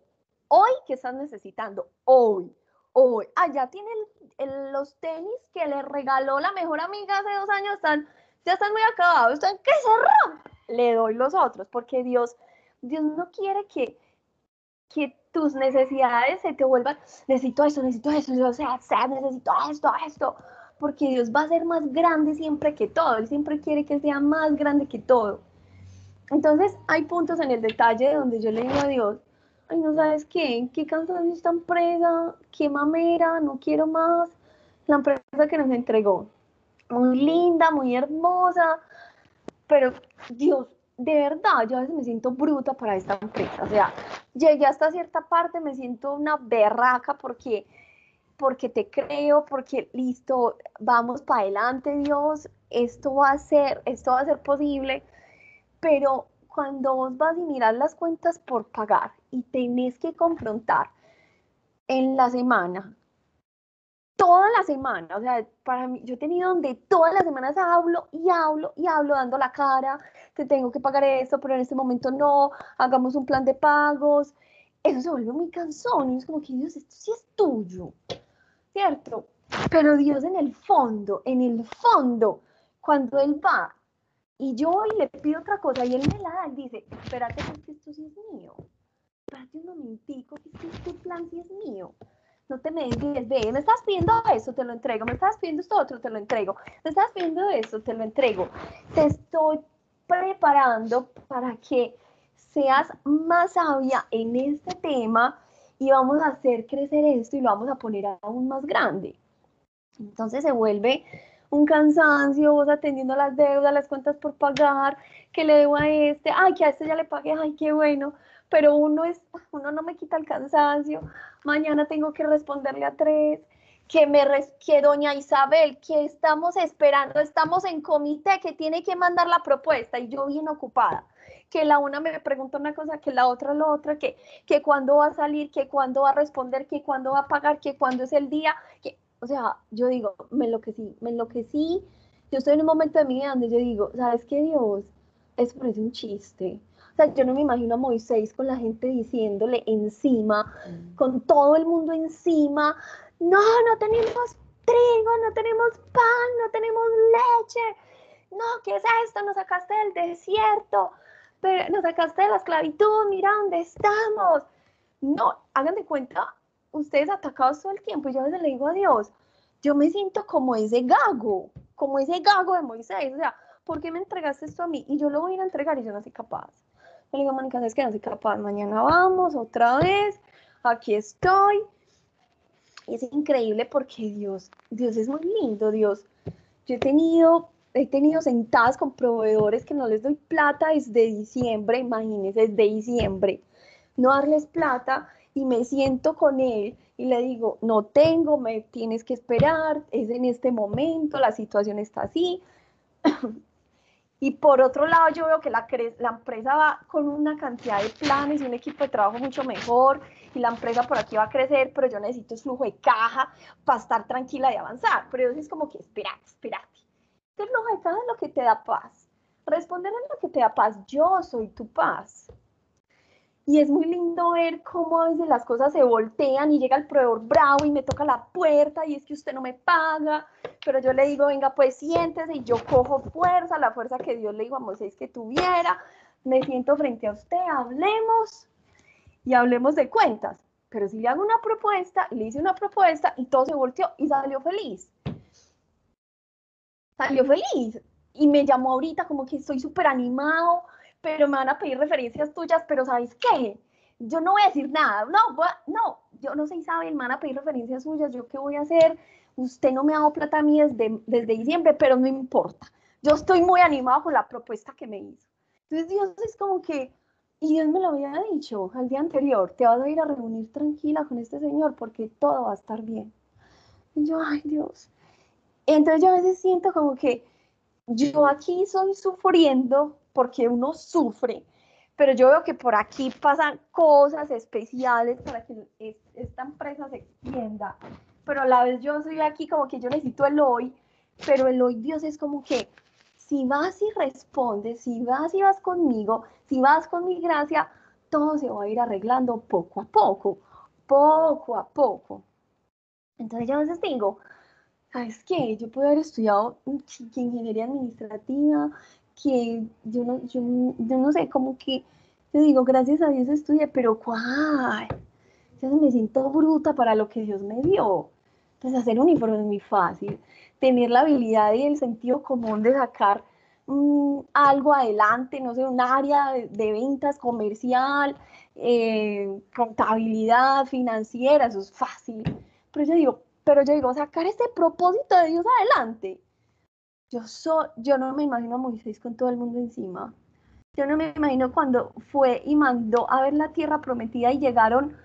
Hoy, ¿qué estás necesitando? Hoy, hoy. Ah, ya tiene el- el- los tenis que le regaló la mejor amiga hace dos años, están, están muy acabados, están que se. Le doy los otros, porque Dios, Dios no quiere que, que tus necesidades se te vuelvan, necesito esto, necesito esto, o sea, necesito esto, esto, porque Dios va a ser más grande siempre que todo, Él siempre quiere que sea más grande que todo. Entonces, hay puntos en el detalle donde yo le digo a Dios, ay, no sabes qué, qué cansancio es tan presa, qué mamera, no quiero más. La empresa que nos entregó, muy linda, muy hermosa, pero Dios, de verdad, yo a veces me siento bruta para esta empresa. O sea, llegué hasta cierta parte, me siento una berraca porque, porque te creo, porque listo, vamos para adelante, Dios, esto va a ser, esto va a ser posible, pero cuando vos vas y miras las cuentas por pagar y tenés que confrontar en la semana, toda la semana, o sea, para mí, yo he tenido donde todas las semanas hablo y hablo y hablo dando la cara, te tengo que pagar esto, pero en este momento no, hagamos un plan de pagos, eso se vuelve muy cansón, y es como que Dios, esto sí es tuyo, ¿cierto? Pero Dios en el fondo, en el fondo, cuando Él va y yo y le pido otra cosa y Él me la da, Él dice, espérate porque esto sí es mío, espérate un momentico, que este plan sí es mío no te me desvíes, me estás pidiendo eso, te lo entrego, me estás pidiendo esto otro, te lo entrego, me estás pidiendo esto, te lo entrego. Te estoy preparando para que seas más sabia en este tema y vamos a hacer crecer esto y lo vamos a poner aún más grande. Entonces se vuelve un cansancio, vos atendiendo las deudas, las cuentas por pagar, que le debo a este, ay, que a este ya le pagué, ay, qué bueno, pero uno es, uno no me quita el cansancio, mañana tengo que responderle a tres, que me res- que doña Isabel, que estamos esperando, estamos en comité, que tiene que mandar la propuesta y yo bien ocupada, que la una me pregunta una cosa, que la otra lo otra, que, que cuándo va a salir, que cuándo va a responder, que cuándo va a pagar, que cuándo es el día, que, o sea, yo digo, me enloquecí, me enloquecí, yo estoy en un momento de mi vida donde yo digo, ¿sabes qué, Dios? Eso parece un chiste. Sea, yo no me imagino a Moisés con la gente diciéndole encima, con todo el mundo encima, no, no tenemos trigo, no tenemos pan, no tenemos leche. No, ¿qué es esto? Nos sacaste del desierto, pero nos sacaste de la esclavitud, mira dónde estamos. No, hagan de cuenta, ustedes atacados todo el tiempo. Y yo a veces le digo a Dios, yo me siento como ese gago, como ese gago de Moisés. O sea, ¿por qué me entregaste esto a mí? Y yo lo voy a ir a entregar y yo no soy capaz. Le digo, Mónica, es que no soy capaz. Mañana vamos otra vez. Aquí estoy. Y es increíble porque Dios, Dios es muy lindo, Dios. Yo he tenido, he tenido sentadas con proveedores que no les doy plata desde diciembre, imagínense, desde diciembre. No darles plata y me siento con él y le digo, no tengo, me tienes que esperar, es en este momento, la situación está así. <clears throat> Y por otro lado, yo veo que la, la empresa va con una cantidad de planes y un equipo de trabajo mucho mejor y la empresa por aquí va a crecer, pero yo necesito es flujo de caja para estar tranquila y avanzar. Pero entonces es como que espérate, espérate. El flujo de caja es lo que te da paz. Responder es lo que te da paz. Yo soy tu paz. Y es muy lindo ver cómo a veces las cosas se voltean y llega el proveedor bravo y me toca la puerta y es que usted no me paga, pero yo le digo, venga, pues siéntese y yo cojo fuerza, la fuerza que Dios le dijo a Moisés que tuviera, me siento frente a usted, hablemos y hablemos de cuentas. Pero si le hago una propuesta, le hice una propuesta y todo se volteó y salió feliz. Salió feliz y me llamó ahorita como que estoy súper animado, pero me van a pedir referencias tuyas, pero ¿sabes qué? Yo no voy a decir nada, no, voy no, yo no sé Isabel, me van a pedir referencias suyas, ¿yo qué voy a hacer? Usted no me ha dado plata a mí desde, desde diciembre, pero no importa. Yo estoy muy animado con la propuesta que me hizo. Entonces Dios es como que, y Dios me lo había dicho al día anterior, te vas a ir a reunir tranquila con este Señor porque todo va a estar bien. Y yo, ay Dios. Entonces yo a veces siento como que yo aquí soy sufriendo porque uno sufre, pero yo veo que por aquí pasan cosas especiales para que es- esta empresa se extienda, pero a la vez yo soy aquí como que yo necesito el hoy, pero el hoy Dios es como que si vas y respondes, si vas y vas conmigo, si vas con mi gracia, todo se va a ir arreglando poco a poco, poco a poco. Entonces yo a veces digo, ¿sabes qué? Yo puedo haber estudiado ingeniería administrativa, que yo no, yo, yo no sé, como que yo digo, gracias a Dios estudié, pero ¿cuál? Yo me siento bruta para lo que Dios me dio. Entonces hacer un informe es muy fácil. Tener la habilidad y el sentido común de sacar mm, algo adelante, no sé, un área de, de ventas comercial, eh, contabilidad financiera, eso es fácil. Pero yo digo, pero yo digo, sacar este propósito de Dios adelante. Yo, no me imagino a Moisés con todo el mundo encima. Yo no me imagino cuando fue y mandó a ver la tierra prometida y llegaron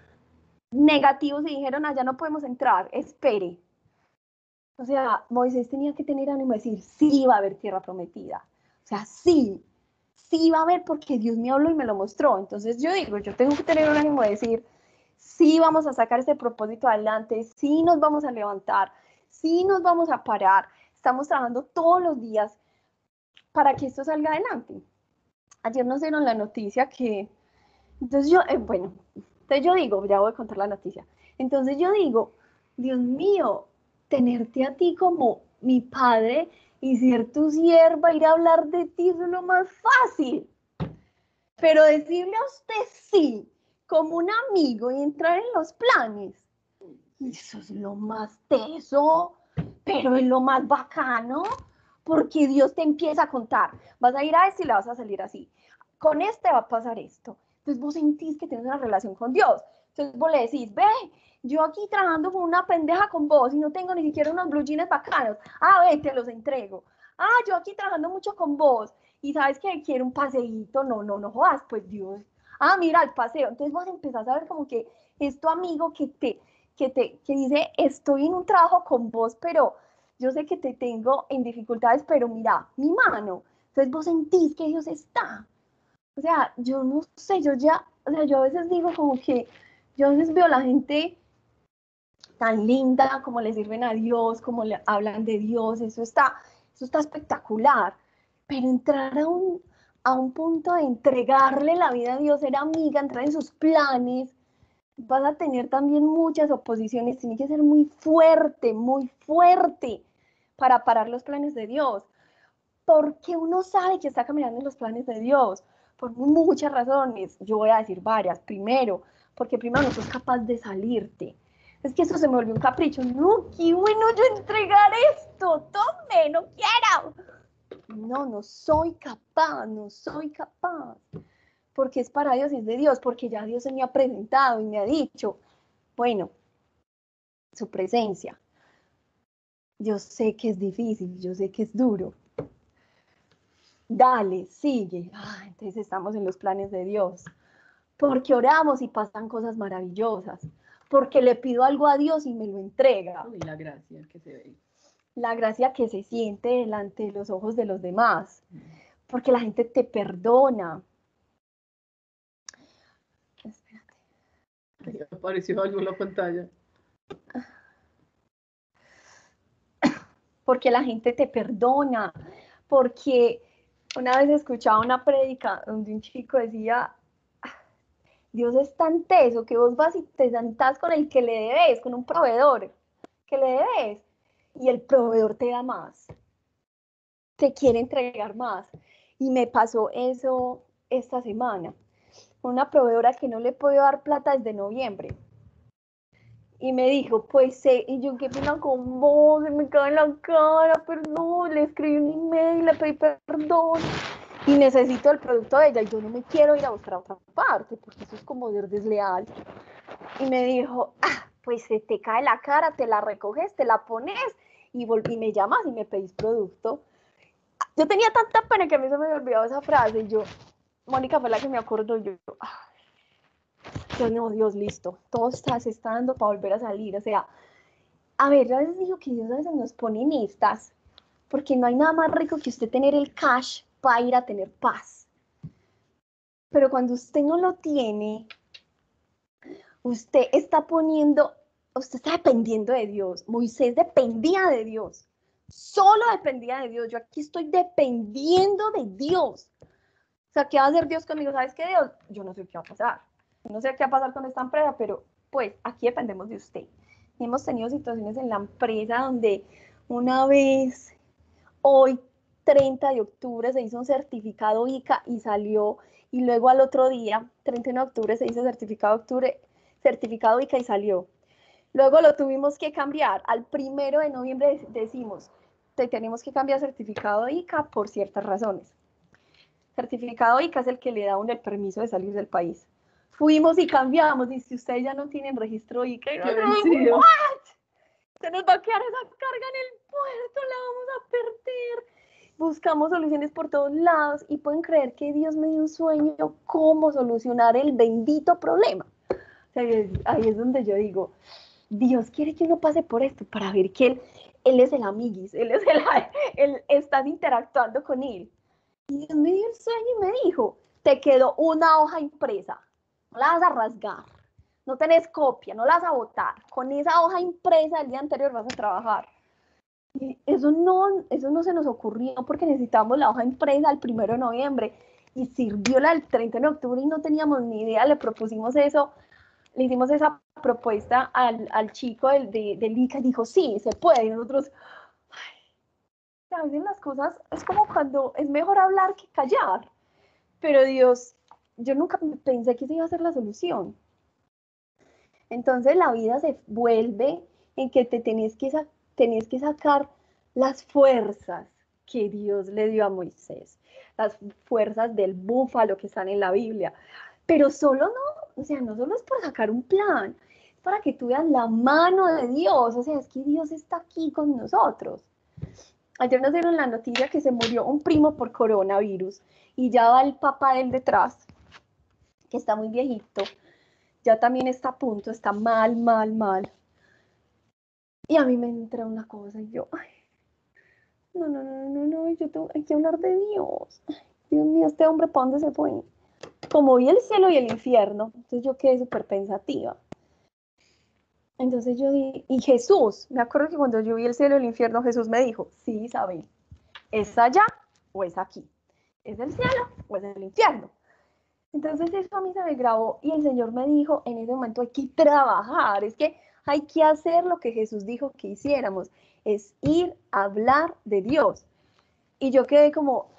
negativos y dijeron, allá no podemos entrar, espere. O sea, Moisés tenía que tener ánimo de decir, sí va a haber tierra prometida. O sea, sí, sí va a haber porque Dios me habló y me lo mostró. Entonces yo digo, yo tengo que tener un ánimo de decir, sí vamos a sacar este propósito adelante, sí nos vamos a levantar, sí nos vamos a parar. Estamos trabajando todos los días para que esto salga adelante. Ayer nos dieron la noticia que, entonces yo, eh, bueno, entonces yo digo, ya voy a contar la noticia. Entonces yo digo, Dios mío, tenerte a ti como mi padre y ser tu sierva, ir a hablar de ti es lo más fácil. Pero decirle a usted sí, como un amigo y entrar en los planes, eso es lo más teso, pero es lo más bacano, porque Dios te empieza a contar. Vas a ir a este y le vas a salir así. Con este va a pasar esto. Entonces vos sentís que tienes una relación con Dios. Entonces vos le decís, ve, yo aquí trabajando con una pendeja con vos y no tengo ni siquiera unos blue jeans bacanos. Ah, ve, te los entrego. Ah, yo aquí trabajando mucho con vos y sabes que quiero un paseíto. No, no, no jodas, pues Dios. Ah, mira, el paseo. Entonces vos empezás a ver como que es tu amigo que te, que te, que dice, estoy en un trabajo con vos, pero yo sé que te tengo en dificultades, pero mira, mi mano. Entonces vos sentís que Dios está. O sea, yo no sé, yo ya, o sea, yo a veces digo como que, yo a veces veo a la gente tan linda, como le sirven a Dios, como le hablan de Dios, eso está, eso está espectacular. Pero entrar a un, a un punto de entregarle la vida a Dios, ser amiga, entrar en sus planes, vas a tener también muchas oposiciones, tiene que ser muy fuerte, muy fuerte para parar los planes de Dios. Porque uno sabe que está caminando en los planes de Dios, por muchas razones. Yo voy a decir varias. Primero, porque primero no sos capaz de salirte. Es que eso se me volvió un capricho. No, qué bueno yo entregar esto. Tome, no quiero. No, no soy capaz, no soy capaz porque es para Dios y es de Dios, porque ya Dios se me ha presentado y me ha dicho, bueno, su presencia. Yo sé que es difícil, yo sé que es duro. Dale, sigue. Ah, entonces estamos en los planes de Dios. Porque oramos y pasan cosas maravillosas. Porque le pido algo a Dios y me lo entrega. Y la gracia que se ve. La gracia que se siente delante de los ojos de los demás. Porque la gente te perdona <laughs> apareció algo en la pantalla. <coughs> Porque la gente te perdona, porque una vez escuchaba una prédica donde un chico decía, Dios es tan teso que vos vas y te sentás con el que le debes, con un proveedor que le debes, y el proveedor te da más, te quiere entregar más. Y me pasó eso esta semana una proveedora que no le puedo dar plata desde noviembre. Y me dijo, pues sé, y yo qué pena con vos, me cae en la cara, perdón, le escribí un email, le pedí perdón, y necesito el producto de ella, y yo no me quiero ir a buscar a otra parte, porque eso es como ser desleal. Y me dijo, ah, pues se te cae la cara, te la recoges, te la pones, y, volví, me llamas y me pedís producto. Yo tenía tanta pena que a mí se me había olvidado esa frase, y yo, Mónica fue la que me acordó, yo, yo no, Dios, listo, todo está, se está dando para volver a salir, o sea, a ver, yo a veces digo que Dios a veces nos pone en estas, porque no hay nada más rico que usted tener el cash para ir a tener paz. Pero cuando usted no lo tiene, usted está poniendo, usted está dependiendo de Dios. Moisés dependía de Dios, solo dependía de Dios. Yo aquí estoy dependiendo de Dios. O sea, ¿qué va a hacer Dios conmigo? ¿Sabes qué, Dios? Yo no sé qué va a pasar. No sé qué va a pasar con esta empresa, pero pues aquí dependemos de usted. hemos tenido situaciones en la empresa donde una vez, hoy 30 de octubre, se hizo un certificado ICA y salió, y luego al otro día, 31 de octubre, se hizo certificado, octubre, certificado ICA y salió. Luego lo tuvimos que cambiar. Al primero de noviembre decimos, te tenemos que cambiar certificado ICA por ciertas razones certificado ICA es el que le da uno el permiso de salir del país. Fuimos y cambiamos, y si ustedes ya no tienen registro ICA, se nos va a quedar esa carga en el puerto, la vamos a perder. Buscamos soluciones por todos lados y pueden creer que Dios me dio un sueño cómo solucionar el bendito problema. ahí es donde yo digo, Dios quiere que uno pase por esto para ver que Él, él es el amiguis, Él es el, <laughs> él, estás interactuando con Él. Y me dio el sueño y me dijo, te quedó una hoja impresa, no la vas a rasgar, no tenés copia, no la vas a botar, con esa hoja impresa el día anterior vas a trabajar. Y eso no, eso no se nos ocurrió porque necesitábamos la hoja impresa el primero de noviembre y sirvió la del 30 de octubre y no teníamos ni idea, le propusimos eso, le hicimos esa propuesta al, al chico del, de, del ICA y dijo, sí, se puede. Y nosotros, a veces las cosas es como cuando es mejor hablar que callar. Pero Dios, yo nunca pensé que esa iba a ser la solución. Entonces la vida se vuelve en que te tenés que, tenés que sacar las fuerzas que Dios le dio a Moisés, las fuerzas del búfalo que están en la Biblia. Pero solo no, o sea, no solo es por sacar un plan, es para que tú veas la mano de Dios, o sea, es que Dios está aquí con nosotros. Ayer nos dieron la noticia que se murió un primo por coronavirus y ya va el papá del detrás, que está muy viejito, ya también está a punto, está mal, mal, mal. Y a mí me entra una cosa y yo, ay, no, no, no, no, no, yo hay que hablar de Dios. Dios mío, este hombre, ¿para dónde se fue? Como vi el cielo y el infierno, entonces yo quedé súper pensativa. Entonces yo di, y Jesús, me acuerdo que cuando yo vi el cielo y el infierno, Jesús me dijo, sí, Isabel, ¿es allá o es aquí? ¿Es el cielo o es el infierno? Entonces eso a mí se me grabó y el Señor me dijo, en ese momento hay que trabajar, es que hay que hacer lo que Jesús dijo que hiciéramos, es ir a hablar de Dios. Y yo quedé como,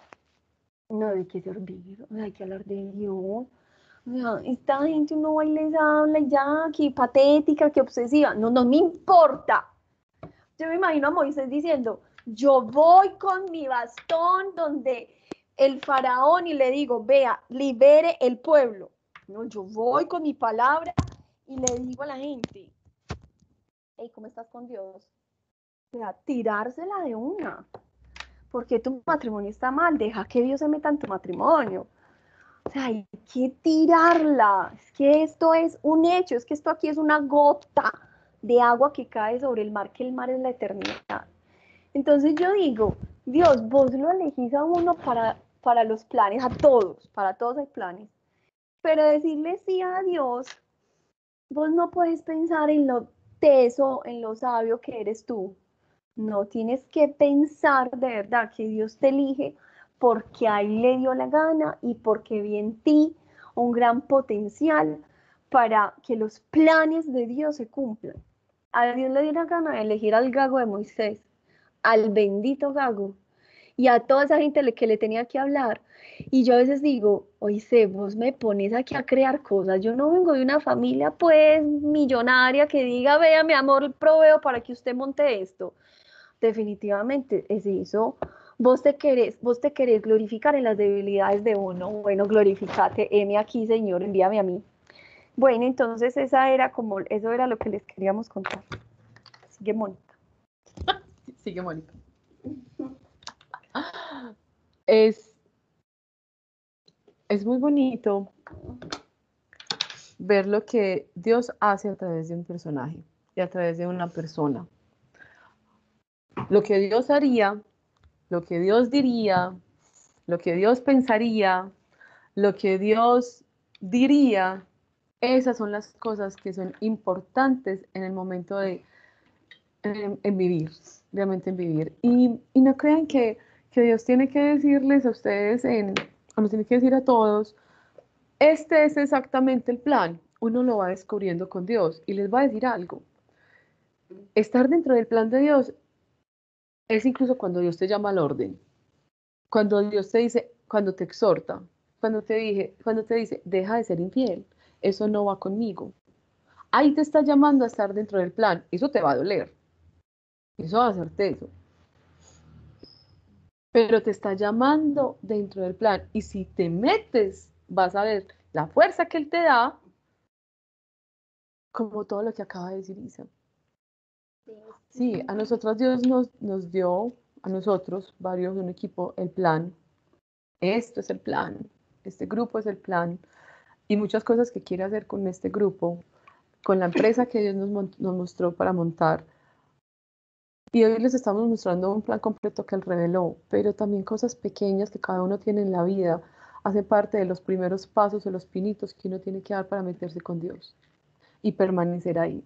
no hay que servir, hay que hablar de Dios. Esta gente uno les habla ya, que patética, que obsesiva. No, no me importa. Yo me imagino a Moisés diciendo, yo voy con mi bastón donde el faraón y le digo, vea, libere el pueblo. No, yo voy con mi palabra y le digo a la gente, hey, ¿cómo estás con Dios? O sea, tirársela de una. Porque tu matrimonio está mal, deja que Dios se meta en tu matrimonio. O sea, hay que tirarla. Es que esto es un hecho, es que esto aquí es una gota de agua que cae sobre el mar, que el mar es la eternidad. Entonces yo digo, Dios, vos lo elegís a uno para, para los planes, a todos, para todos hay planes. Pero decirle sí a Dios, vos no puedes pensar en lo teso, en lo sabio que eres tú. No tienes que pensar de verdad que Dios te elige porque ahí le dio la gana y porque vi en ti un gran potencial para que los planes de Dios se cumplan. A Dios le dio la gana de elegir al gago de Moisés, al bendito gago, y a toda esa gente que le tenía que hablar. Y yo a veces digo, oye, vos me pones aquí a crear cosas. Yo no vengo de una familia pues millonaria que diga, vea, mi amor, proveo para que usted monte esto. Definitivamente es eso. Vos te querés, vos te glorificar en las debilidades de uno. Bueno, glorificate, heme aquí, Señor, envíame a mí. Bueno, entonces esa era como, eso era lo que les queríamos contar. Sigue Mónica. <laughs> Sigue Mónica. Es, es muy bonito ver lo que Dios hace a través de un personaje y a través de una persona. Lo que Dios haría, lo que Dios diría, lo que Dios pensaría, lo que Dios diría, esas son las cosas que son importantes en el momento de en, vivir, realmente en vivir. Y, no crean que que Dios tiene que decirles a ustedes, en, nos tiene que decir a todos, este es exactamente el plan. Uno lo va descubriendo con Dios y les va a decir algo. Estar dentro del plan de Dios es incluso cuando Dios te llama al orden, cuando Dios te dice, cuando te exhorta, cuando te, dije, cuando te dice, deja de ser infiel, eso no va conmigo. Ahí te está llamando a estar dentro del plan, eso te va a doler, eso va a hacerte eso pero te está llamando dentro del plan. Y si te metes, vas a ver la fuerza que Él te da, como todo lo que acaba de decir Isa. Sí, a nosotros Dios nos, nos dio, a nosotros, varios de un equipo, el plan. Esto es el plan, este grupo es el plan. Y muchas cosas que quiere hacer con este grupo, con la empresa que Dios nos, nos mostró para montar y hoy les estamos mostrando un plan completo que él reveló, pero también cosas pequeñas que cada uno tiene en la vida hacen parte de los primeros pasos o los pinitos que uno tiene que dar para meterse con Dios y permanecer ahí.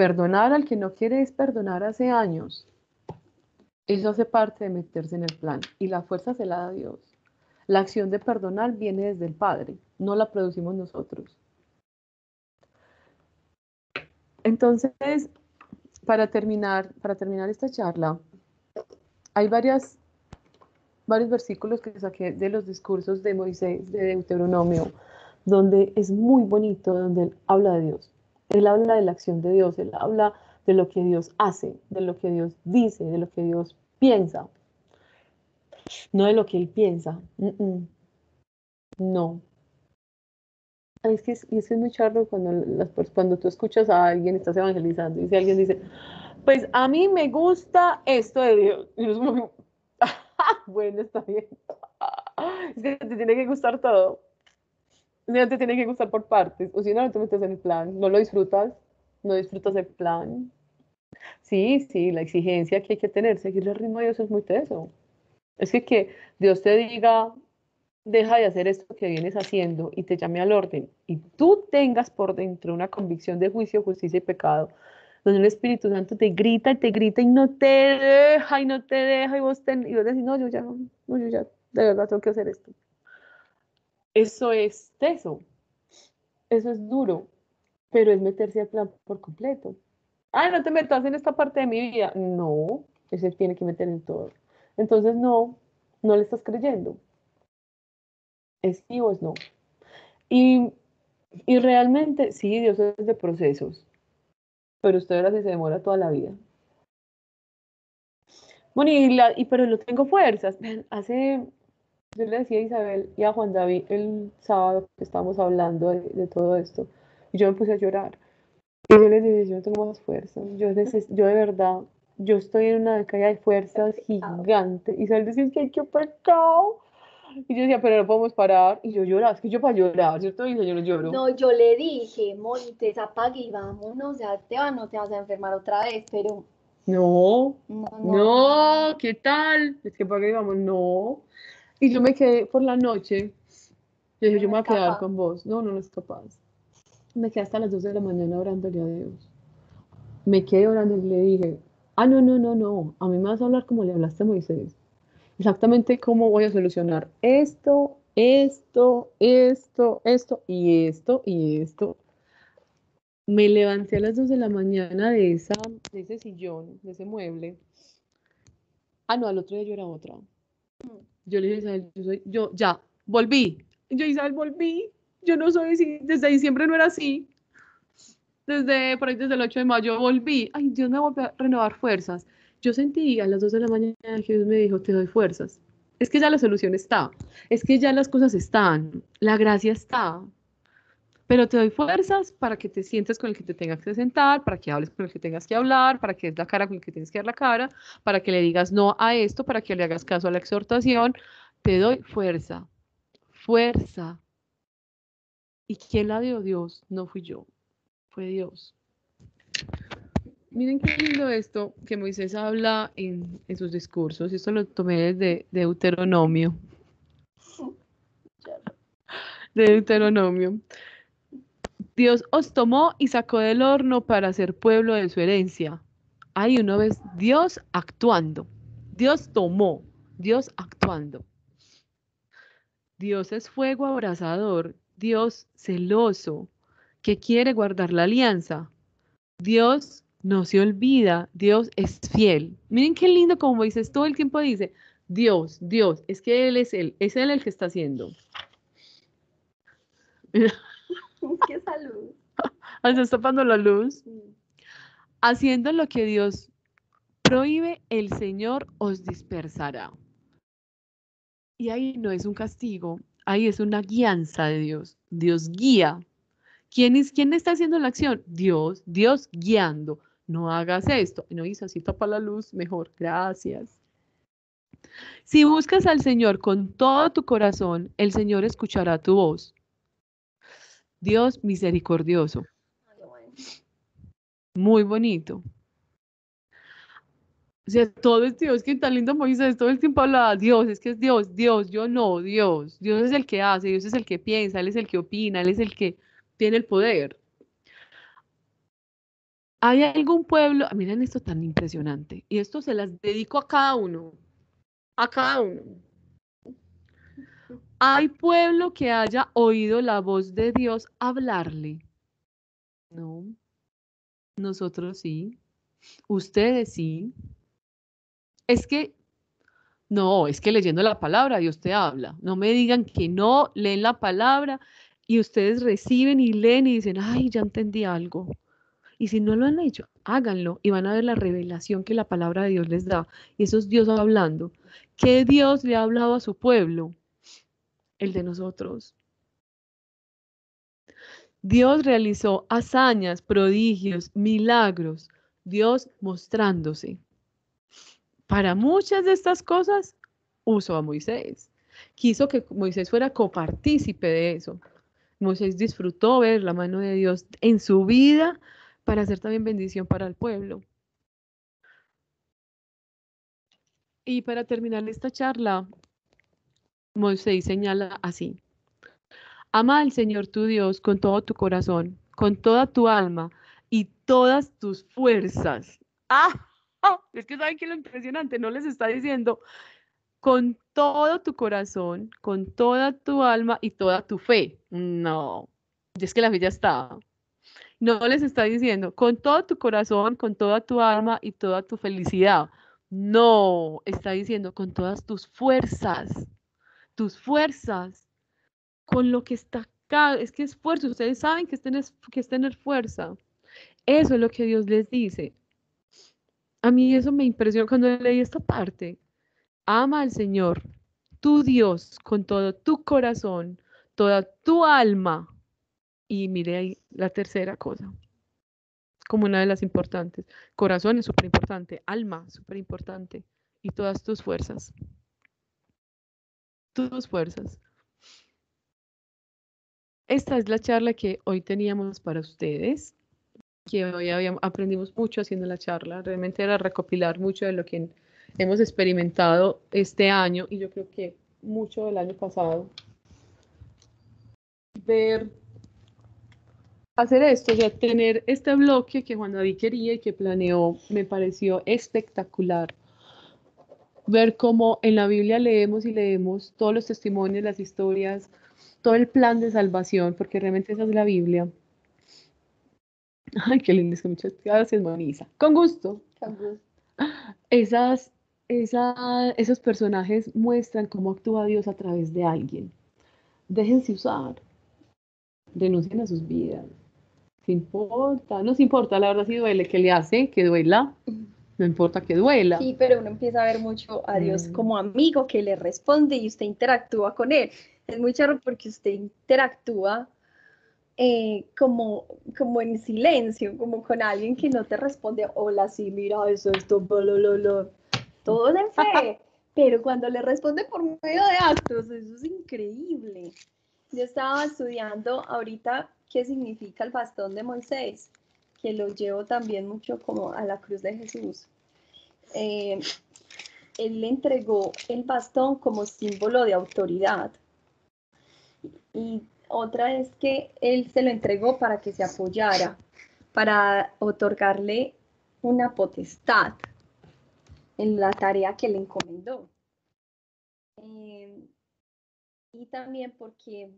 Perdonar al que no quiere es perdonar hace años. Eso hace parte de meterse en el plan y la fuerza se la da Dios. La acción de perdonar viene desde el Padre, no la producimos nosotros. Entonces, para terminar, para terminar esta charla, hay varios versículos que saqué de los discursos de Moisés, de Deuteronomio, donde es muy bonito, donde él habla de Dios. Él habla de la acción de Dios, él habla de lo que Dios hace, de lo que Dios dice, de lo que Dios piensa. No de lo que él piensa. No. Es que es, es muy charro cuando, las, cuando tú escuchas a alguien, estás evangelizando, y si alguien dice, pues a mí me gusta esto de Dios. Y como, que, <laughs> bueno, está bien. <laughs> Es que te tiene que gustar todo. O sea, te tiene que gustar por partes. O si no, no te metes en el plan. No lo disfrutas. No disfrutas el plan. Sí, sí, la exigencia que hay que tener, seguir el ritmo de Dios es muy teso. Es que que Dios te diga, deja de hacer esto que vienes haciendo y te llame al orden y tú tengas por dentro una convicción de juicio, justicia y pecado, donde el Espíritu Santo te grita y te grita y no te deja y no te deja y vos, te, y vos decís, no, yo ya, no, yo ya, de verdad tengo que hacer esto. Eso es teso, eso es duro, pero es meterse al plan por completo. Ay, no te metas en esta parte de mi vida. No, ese tiene que meter en todo. Entonces, no, no le estás creyendo. Es sí o es no. Y, y realmente, sí, Dios es de procesos, pero usted verá si se demora toda la vida. Bueno, y, la, y pero no tengo fuerzas. Hace, yo le decía a Isabel y a Juan David el sábado que estábamos hablando de, de todo esto, y yo me puse a llorar. Y yo les dije, yo no tengo más fuerzas. Yo, yo de verdad, yo estoy en una caída de fuerzas gigante. Y Isabel decía, es que hay que pecado. Y yo decía, pero no podemos parar. Y yo lloraba, es que yo para llorar, ¿cierto? Y yo no lloro. No, yo le dije, Montes, apague y vámonos, ya te vas, no te vas a enfermar otra vez, pero No, no, no. no, ¿qué tal? Es que para qué vamos, no. Y yo me quedé por la noche. Yo dije, yo me voy a quedar capaz. con vos. No, no, no es capaz. Me quedé hasta las 12 de la mañana orándole a Dios. Me quedé orando y le dije, ah, no, no, no, no. A mí me vas a hablar como le hablaste a Moisés. Exactamente cómo voy a solucionar esto, esto, esto, esto y esto y esto. Me levanté a las 2 de la mañana de, esa, de ese sillón, de ese mueble. Ah, no, al otro día yo era otra. Yo le dije Isabel, yo soy, yo, ya, volví. Yo, Isabel, volví. Yo no soy así, desde diciembre no era así. Desde, por ahí, desde el 8 de mayo volví. Ay, Dios me volvió a renovar fuerzas. Yo sentí a las 2 de la mañana que Dios me dijo, te doy fuerzas. Es que ya la solución está. Es que ya las cosas están. La gracia está. Pero te doy fuerzas para que te sientes con el que te tengas que sentar, para que hables con el que tengas que hablar, para que des la cara con el que tienes que dar la cara, para que le digas no a esto, para que le hagas caso a la exhortación. Te doy fuerza. Fuerza. ¿Y quién la dio? Dios. No fui yo. Fue Dios. Miren qué lindo esto que Moisés habla en, en sus discursos. Esto lo tomé desde Deuteronomio. De Deuteronomio. Dios os tomó y sacó del horno para ser pueblo de su herencia. Ahí uno ve Dios actuando. Dios tomó, Dios actuando. Dios es fuego abrasador, Dios celoso, que quiere guardar la alianza. Dios no se olvida, Dios es fiel. Miren qué lindo como Moisés todo el tiempo dice, Dios, Dios, es que Él es Él, es Él el que está haciendo. <laughs> <laughs> Qué salud. <laughs> Tapando la luz. Haciendo lo que Dios prohíbe, el Señor os dispersará. Y ahí no es un castigo, ahí es una guianza de Dios. Dios guía. ¿Quién, es, ¿Quién está haciendo la acción? Dios, Dios guiando. No hagas esto. No hizo así, tapa la luz, mejor. Gracias. Si buscas al Señor con todo tu corazón, el Señor escuchará tu voz. Dios misericordioso. Bueno. Muy bonito. O sea, todo es Dios, que tan lindo Moisés, todo el tiempo hablaba, Dios, es que es Dios, Dios, yo no, Dios. Dios es el que hace, Dios es el que piensa, Él es el que opina, Él es el que tiene el poder. ¿Hay algún pueblo? ah, Miren esto tan impresionante. Y esto se las dedico a cada uno. A cada uno. ¿Hay pueblo que haya oído la voz de Dios hablarle? No. Nosotros sí. Ustedes sí. Es que, no, es que leyendo la palabra Dios te habla. No me digan que no leen la palabra y ustedes reciben y leen y dicen, ay, ya entendí algo. Y si no lo han hecho, háganlo y van a ver la revelación que la palabra de Dios les da. Y eso es Dios hablando. ¿Qué Dios le ha hablado a su pueblo? El de nosotros. Dios realizó hazañas, prodigios, milagros, Dios mostrándose. Para muchas de estas cosas usó a Moisés. Quiso que Moisés fuera copartícipe de eso. Moisés disfrutó ver la mano de Dios en su vida para hacer también bendición para el pueblo. Y para terminar esta charla, Moisés señala así. Ama al Señor tu Dios con todo tu corazón, con toda tu alma y todas tus fuerzas. ¡Ah! <laughs> Es que saben que lo impresionante no les está diciendo con todo tu corazón, con toda tu alma y toda tu fe. No, es que la fe ya está. No les está diciendo con todo tu corazón, con toda tu alma y toda tu felicidad. No, está diciendo con todas tus fuerzas, tus fuerzas, con lo que está acá. Es que es fuerza, ustedes saben que es tener, que es tener fuerza. Eso es lo que Dios les dice. A mí eso me impresionó cuando leí esta parte. Ama al Señor, tu Dios, con todo tu corazón, toda tu alma. Y mire ahí la tercera cosa, como una de las importantes. Corazón es súper importante, alma súper importante y todas tus fuerzas. Tus fuerzas. Esta es la charla que hoy teníamos para ustedes, que hoy habíamos, aprendimos mucho haciendo la charla. Realmente era recopilar mucho de lo que hemos experimentado este año y yo creo que mucho del año pasado. Ver, hacer esto, ya tener este bloque que Juan David quería y que planeó, me pareció espectacular. Ver cómo en la Biblia leemos y leemos todos los testimonios, las historias, todo el plan de salvación, porque realmente esa es la Biblia. Ay, qué lindo, muchas gracias, Monisa. Con gusto. Con gusto. Esas, esa, esos personajes muestran cómo actúa Dios a través de alguien. Déjense usar. Renuncien a sus vidas. ¿Qué importa? No se importa, la verdad si duele, que le hace? Que duela. <laughs> No importa que duela. Sí, pero uno empieza a ver mucho a Dios Mm. como amigo que le responde y usted interactúa con él. Es muy charro porque usted interactúa eh, como, como en silencio, como con alguien que no te responde, hola, sí, mira, eso, esto, bla, bla, bla, bla". todo en <laughs> fe. Pero cuando le responde por medio de actos, eso es increíble. Yo estaba estudiando ahorita qué significa el bastón de Moisés, que lo llevo también mucho como a la cruz de Jesús. Eh, él le entregó el bastón como símbolo de autoridad. Y otra es que él se lo entregó para que se apoyara, para otorgarle una potestad en la tarea que le encomendó. Eh, y también porque,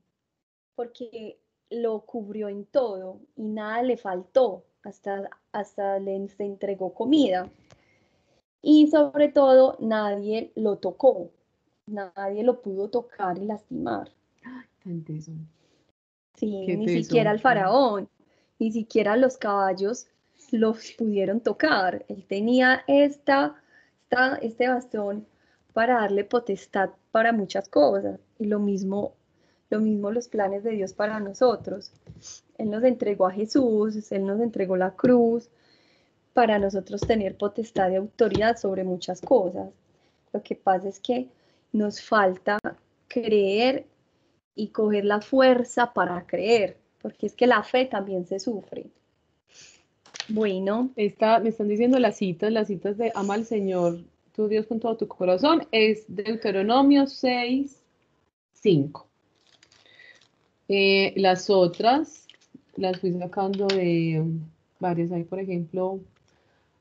porque lo cubrió en todo y nada le faltó, hasta, hasta le se entregó comida. Y sobre todo, nadie lo tocó, nadie lo pudo tocar y lastimar. Tan teso. Sí, Qué ni teso, siquiera el faraón, ni siquiera los caballos los pudieron tocar. Él tenía esta, esta, este bastón para darle potestad para muchas cosas. Y lo mismo, lo mismo los planes de Dios para nosotros. Él nos entregó a Jesús, Él nos entregó la cruz para nosotros tener potestad y autoridad sobre muchas cosas. Lo que pasa es que nos falta creer y coger la fuerza para creer, porque es que la fe también se sufre. Bueno, Esta, me están diciendo las citas, las citas de ama al Señor, tu Dios con todo tu corazón, es Deuteronomio 6, 5. Eh, las otras las fui sacando de varias, hay por ejemplo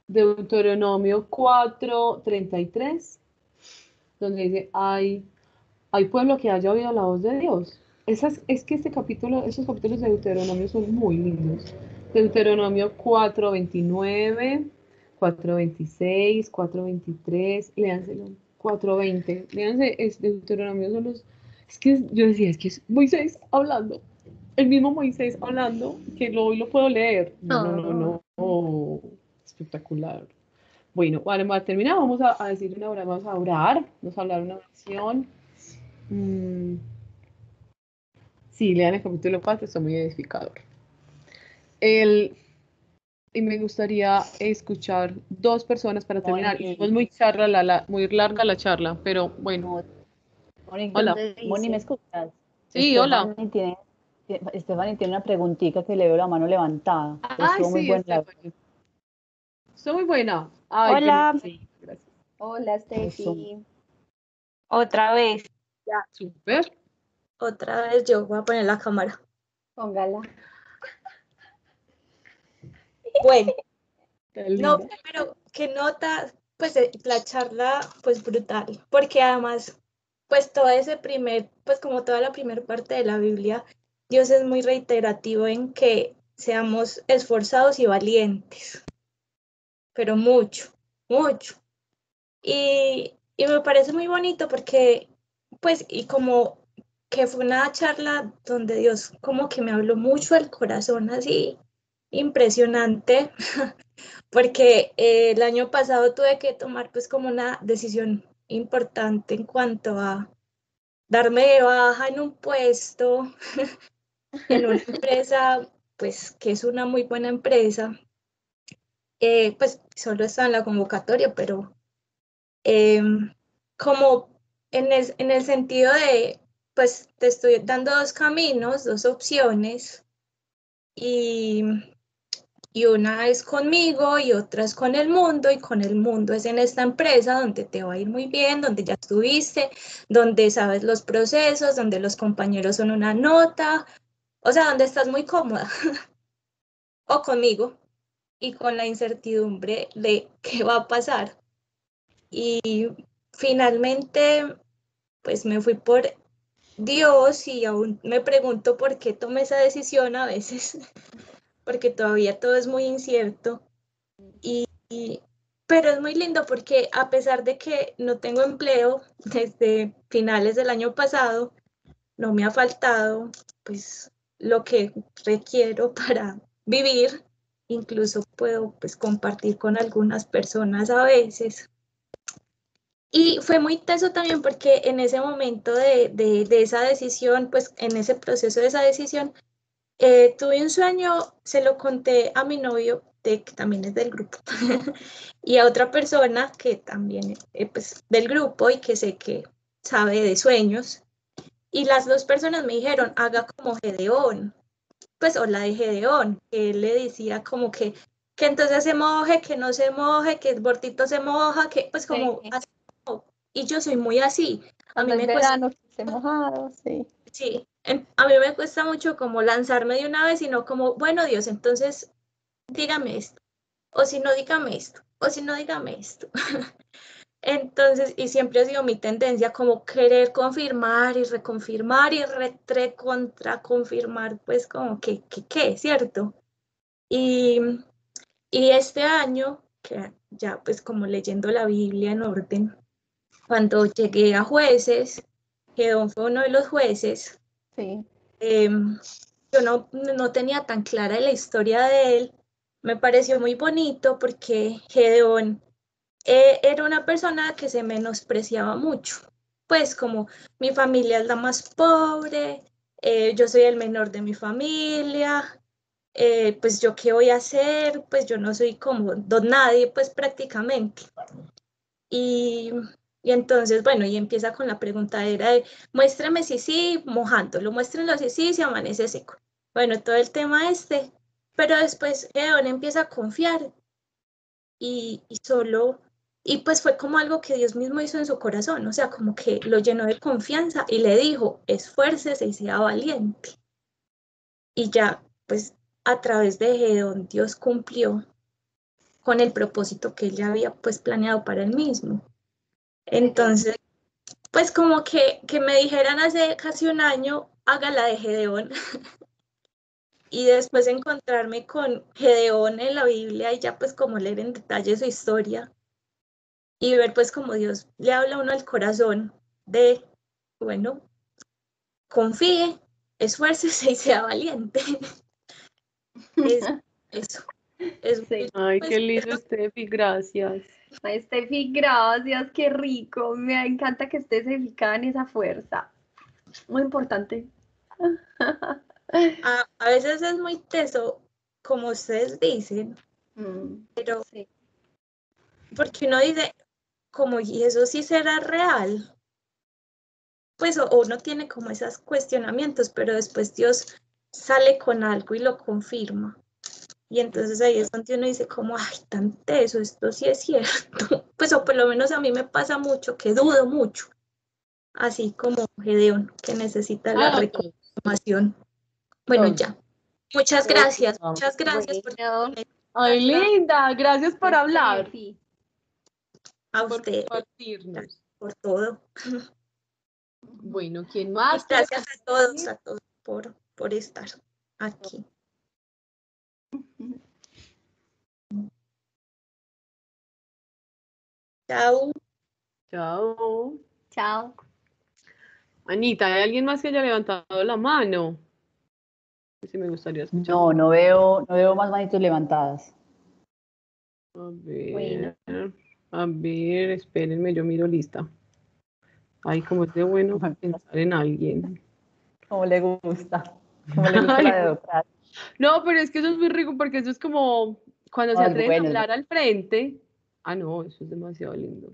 Deuteronomio 4, 33, donde dice, hay, hay pueblo que haya oído la voz de Dios. Esas, es que este capítulo, esos capítulos de Deuteronomio son muy lindos. Deuteronomio 4.29, 4.26, 4.23, léanselo, 4.20, léanse, es Deuteronomio son los, es que yo decía, es que es Moisés hablando, el mismo Moisés hablando, que lo, hoy lo puedo leer. No, no, no, no, no, espectacular. Bueno, vale, para terminar, vamos a, a decir una hora, vamos a orar, vamos a hablar una oración. Mm. Sí, lean el capítulo 4, está muy edificador. el, y me gustaría escuchar dos personas para terminar. Es muy, charla, la, la- muy larga la charla, pero bueno. Moni, Hola. Moni, ¿me escuchas? Sí, hola. Stephanie Tiene, Stephanie tiene una preguntita que le veo la mano levantada. Ay, Estuvo muy sí, buena. Estuvo muy buena. Ay, Hola. sí, gracias. Hola. Steffi. Otra vez, Súper. Otra vez yo voy a poner la cámara. Póngala. Bueno, <laughs> no, pero qué nota, pues eh, la charla, pues brutal, porque además, pues todo ese primer, pues como toda la primera parte de la Biblia, Dios es muy reiterativo en que seamos esforzados y valientes, pero mucho, mucho. Y, y me parece muy bonito porque, pues, y como que fue una charla donde Dios como que me habló mucho al corazón, así impresionante, <laughs> porque eh, el año pasado tuve que tomar pues como una decisión importante en cuanto a darme de baja en un puesto, <laughs> en una empresa pues que es una muy buena empresa, eh, pues solo está en la convocatoria, pero em, como en el, en el sentido de, pues te estoy dando dos caminos, dos opciones, y, y una es conmigo y otra es con el mundo, y con el mundo es en esta empresa donde te va a ir muy bien, donde ya estuviste, donde sabes los procesos, donde los compañeros son una nota, o sea, donde estás muy cómoda, <laughs> o conmigo, y con la incertidumbre de qué va a pasar. Y finalmente, pues me fui por Dios y aún me pregunto por qué tomé esa decisión a veces, <laughs> porque todavía todo es muy incierto. Y, y- pero es muy lindo porque a pesar de que no tengo empleo desde finales del año pasado, no me ha faltado pues lo que requiero <laughs> para vivir. Incluso puedo pues compartir con algunas personas a veces. Y fue muy teso también porque en ese momento de, de, de esa decisión, pues en ese proceso de esa decisión, eh, tuve un sueño, se lo conté a mi novio, de, que también es del grupo, <laughs> y a otra persona que también es pues, del grupo y que sé que sabe de sueños. Y las dos personas me dijeron, haga como Gedeón, pues o la de Gedeón, que él le decía como que, que entonces se moje, que no se moje, que el bordito se moja, que pues como Sí. así. Y yo soy muy así. A mí me cuesta verano, esté mojado, sí. Sí, a mí me cuesta mucho como lanzarme de una vez, sino como, bueno, Dios, entonces dígame esto, o si no, dígame esto, o si no, dígame esto. <laughs> Entonces, y siempre ha sido mi tendencia como querer confirmar y reconfirmar y retre contra confirmar, pues como que, que, qué, ¿cierto? Y, y este año, que ya pues como leyendo la Biblia en orden, cuando llegué a jueces, Gedeón fue uno de los jueces, Em, yo no, no tenía tan clara la historia de él. Me pareció muy bonito porque Gedeón eh, era una persona que se menospreciaba mucho. Pues como mi familia es la más pobre, eh, yo soy el menor de mi familia, eh, pues yo qué voy a hacer, pues yo no soy como don nadie, pues prácticamente. Y, y entonces, bueno, y empieza con la preguntadera de, muéstrame si sí, mojándolo, muéstrenlo si sí, si amanece seco. Bueno, todo el tema este, pero después Gedeón empieza a confiar y, y solo, y pues fue como algo que Dios mismo hizo en su corazón, o sea, como que lo llenó de confianza y le dijo, esfuércese y sea valiente. Y ya, pues a través de Gedeón, Dios cumplió con el propósito que él ya había pues planeado para él mismo. Entonces, pues como que, que me dijeran hace casi un año, hágala de Gedeón. <laughs> y después encontrarme con Gedeón en la Biblia y ya pues como leer en detalle su historia y ver pues como Dios le habla a uno al corazón de, bueno, confíe, esfuércese y sea valiente. <laughs> es, <laughs> eso. Es Sí. muy- Ay, pues, qué lindo. Steffi, gracias. Ay, Steffi, gracias, qué rico. Me encanta que estés edificada en esa fuerza. Muy importante. a, a veces es muy teso como ustedes dicen, Mm, pero sí. porque uno dice, como, ¿y eso sí será real? Pues o o uno tiene como esos cuestionamientos, pero después Dios sale con algo y lo confirma. Y entonces ahí es donde uno dice como, ay, tan teso, esto sí es cierto. <laughs> Pues o por lo menos a mí me pasa mucho, que dudo mucho. Así como Gedeón, que necesita la Ah, reconfirmación. Bueno, ya. Muchas gracias, muchas gracias por, Ay, linda, gracias por hablar, Sí. a por usted compartirnos. por todo. Bueno, ¿quién Y más? gracias a todos, a todos por, por estar aquí. Chao. Chao. Chao. Anita, ¿hay alguien más que haya levantado la mano? Sí, me gustaría escuchar. No, no veo, no veo más manitos levantadas. A ver, Bueno. a ver, espérenme, yo miro lista. Ay, como es de bueno pensar en alguien. Como le gusta. Como le <laughs> gusta Ay, la democracia. No, pero es que eso es muy rico porque eso es como cuando se Ay, atreven bueno. a hablar al frente. Ah, no, eso es demasiado lindo.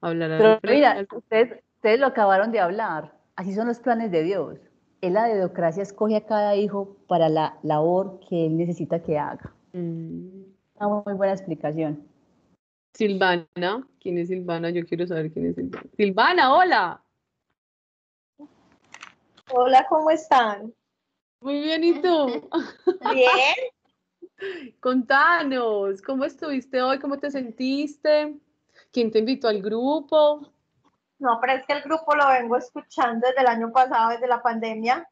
Hablar al Pero frente. mira, ustedes, ustedes lo acabaron de hablar. Así son los planes de Dios. Él la dedocracia escoge a cada hijo para la labor que él necesita que haga. Mm. Una muy buena explicación. Silvana, ¿quién es Silvana? Yo quiero saber quién es Silvana. Silvana, hola. Hola, ¿cómo están? Muy bien, ¿y tú? Bien. <laughs> Contanos, ¿cómo estuviste hoy? ¿Cómo te sentiste? ¿Quién te invitó al grupo? No, pero es que el grupo lo vengo escuchando desde el año pasado, desde la pandemia.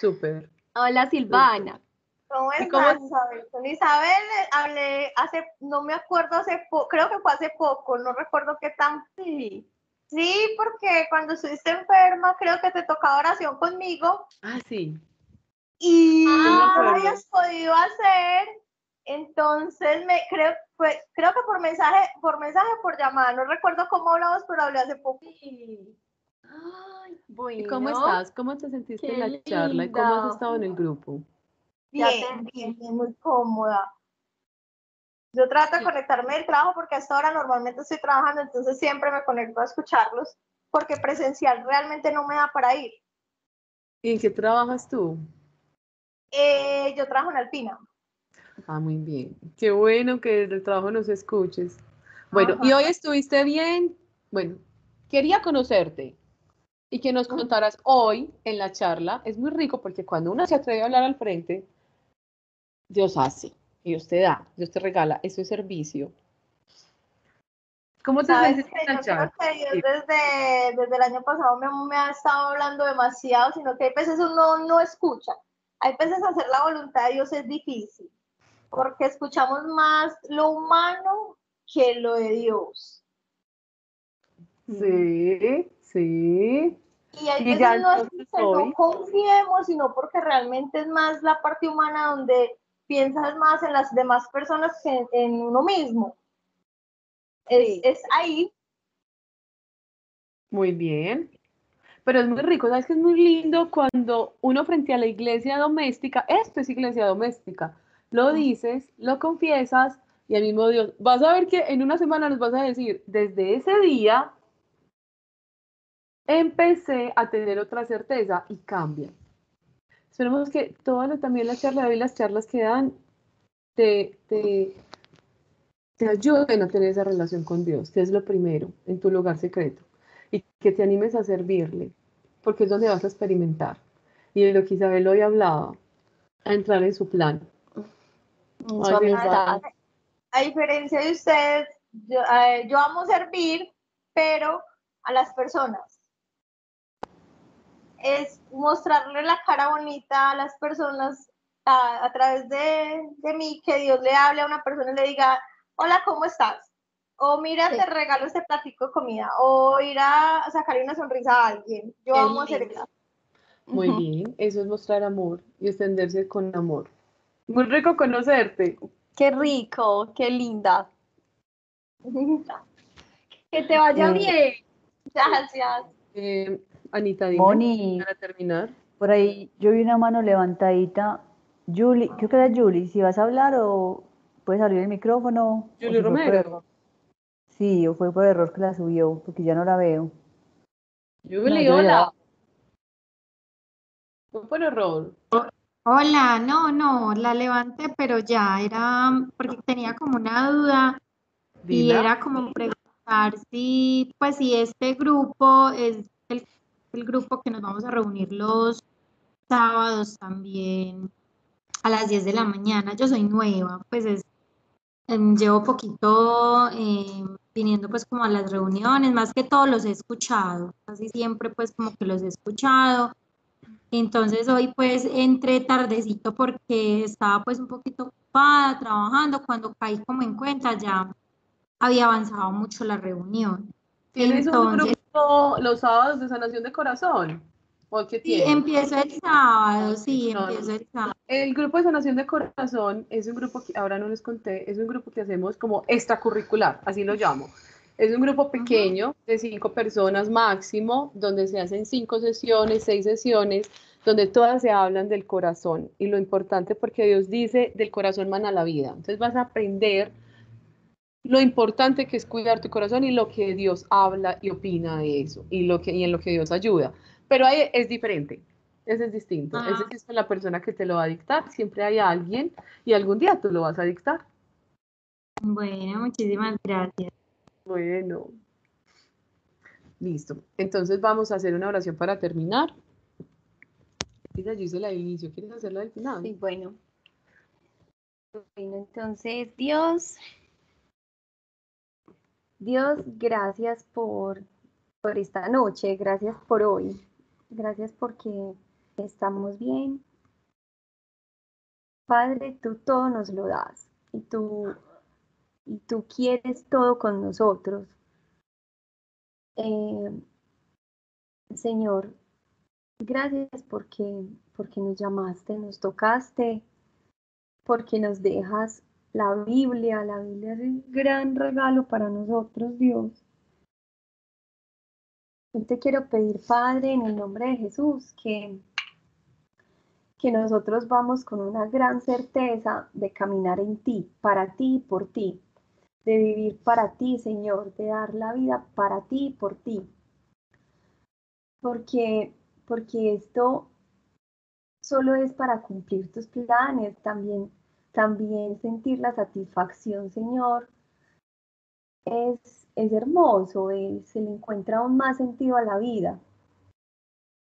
Súper. Hola, Silvana. ¿Cómo ¿Y estás, cómo- Isabel? Con Isabel eh, hablé hace, no me acuerdo hace poco, creo que fue hace poco, no recuerdo qué tan. Sí. Sí, porque cuando estuviste enferma, creo que te tocaba oración conmigo Ah, sí. y no lo habías podido hacer. Entonces, me creo, fue, creo que por mensaje, por mensaje, por llamada, no recuerdo cómo hablamos, pero hablé hace poco. Ay, ¿Y bueno. cómo estás? ¿Cómo te sentiste Qué en la charla? ¿Y cómo has estado en el grupo? Bien, bien, bien, muy cómoda. Yo trato de conectarme del trabajo porque hasta ahora normalmente estoy trabajando, entonces siempre me conecto a escucharlos porque presencial realmente no me da para ir. ¿Y en qué trabajas tú? Eh, yo trabajo en Alpina. Ah, muy bien. Qué bueno que desde el trabajo nos escuches. Bueno, Ajá. y hoy estuviste bien. Bueno, quería conocerte y que nos contaras hoy en la charla. Es muy rico porque cuando uno se atreve a hablar al frente, Dios hace, Dios te da, Dios te regala. Eso es servicio. ¿Cómo te Dios Sí. desde, desde el año pasado me, me ha estado hablando demasiado, sino que hay veces uno no escucha. Hay veces hacer la voluntad de Dios es difícil, porque escuchamos más lo humano que lo de Dios. Sí, sí. Y hay Y veces no confiemos, sino porque realmente es más la parte humana donde piensas más en las demás personas que en, en uno mismo. Es, es ahí. Muy bien. Pero es muy rico, ¿sabes que es muy lindo cuando uno frente a la iglesia doméstica, esto es iglesia doméstica, lo dices, lo confiesas y al mismo Dios, vas a ver que en una semana nos vas a decir, desde ese día empecé a tener otra certeza y cambia. Esperemos que todas también las charlas de hoy, las charlas que dan, te, te, te ayuden a tener esa relación con Dios, que es lo primero en tu lugar secreto y que te animes a servirle, porque es donde vas a experimentar. Y de lo que Isabel hoy hablaba, a entrar en su plan. Su Ay. A diferencia de ustedes, yo, eh, yo amo servir, pero a las personas. Es mostrarle la cara bonita a las personas a, a través de, de mí, que Dios le hable a una persona y le diga, hola, ¿cómo estás? O mira, Sí. te regalo este platico de comida. O ir a sacarle una sonrisa a alguien. Yo Qué amo hacer eso. Muy bien, eso es mostrar amor y extenderse con amor. Muy rico conocerte. Qué rico, qué linda. <laughs> Que te vaya Eh, bien. Gracias. Eh, Anita, dime, Moni, para terminar. por ahí yo vi una mano levantadita Julie, creo que era Julie, si vas a hablar o puedes abrir el micrófono. Julie Romero. Sí, o fue por error que la subió, porque ya no la veo. Julie, hola. Fue por error. Hola, no, no, la levanté, pero ya era porque tenía como una duda y era como preguntar si, pues, si este grupo es el, el grupo que nos vamos a reunir los sábados también a las 10 de la mañana. Yo soy nueva, pues es, em, llevo poquito em, viniendo pues como a las reuniones, más que todo los he escuchado, casi siempre pues como que los he escuchado. Entonces hoy pues entré tardecito porque estaba pues un poquito ocupada trabajando. Cuando caí como en cuenta ya había avanzado mucho la reunión. ¿Tienes un Entonces, grupo los sábados de sanación de corazón? ¿O qué sí, tienes? empiezo el sábado, sí, No, empiezo el sábado. El grupo de sanación de corazón es un grupo que ahora no les conté, es un grupo que hacemos como extracurricular, así lo llamo. Es un grupo pequeño de cinco personas máximo, donde se hacen cinco sesiones, seis sesiones, donde todas se hablan del corazón. Y lo importante porque Dios dice, del corazón mana la vida. Entonces vas a aprender lo importante que es cuidar tu corazón y lo que Dios habla y opina de eso, y, lo que, y en lo que Dios ayuda. Pero ahí es diferente. Ese es distinto. Ah. Ese sí es con la persona que te lo va a dictar. Siempre hay alguien y algún día tú lo vas a dictar. Bueno, muchísimas gracias. Bueno. Listo. Entonces vamos a hacer una oración para terminar. Yo hice la del inicio. ¿Quieres hacerla del final? Sí, bueno. Bueno, entonces, Dios, Dios, gracias por, por esta noche, gracias por hoy, gracias porque estamos bien. Padre, tú todo nos lo das y tú, y tú quieres todo con nosotros. Eh, Señor, gracias porque, porque nos llamaste, nos tocaste porque nos dejas la Biblia. La Biblia es un gran regalo para nosotros, Dios. Yo te quiero pedir, Padre, en el nombre de Jesús, que, que nosotros vamos con una gran certeza de caminar en ti, para ti y por ti, de vivir para ti, Señor, de dar la vida para ti y por ti. Porque, porque esto solo es para cumplir tus planes, también, también sentir la satisfacción, Señor. Es, es hermoso, es- se le encuentra aún más sentido a la vida.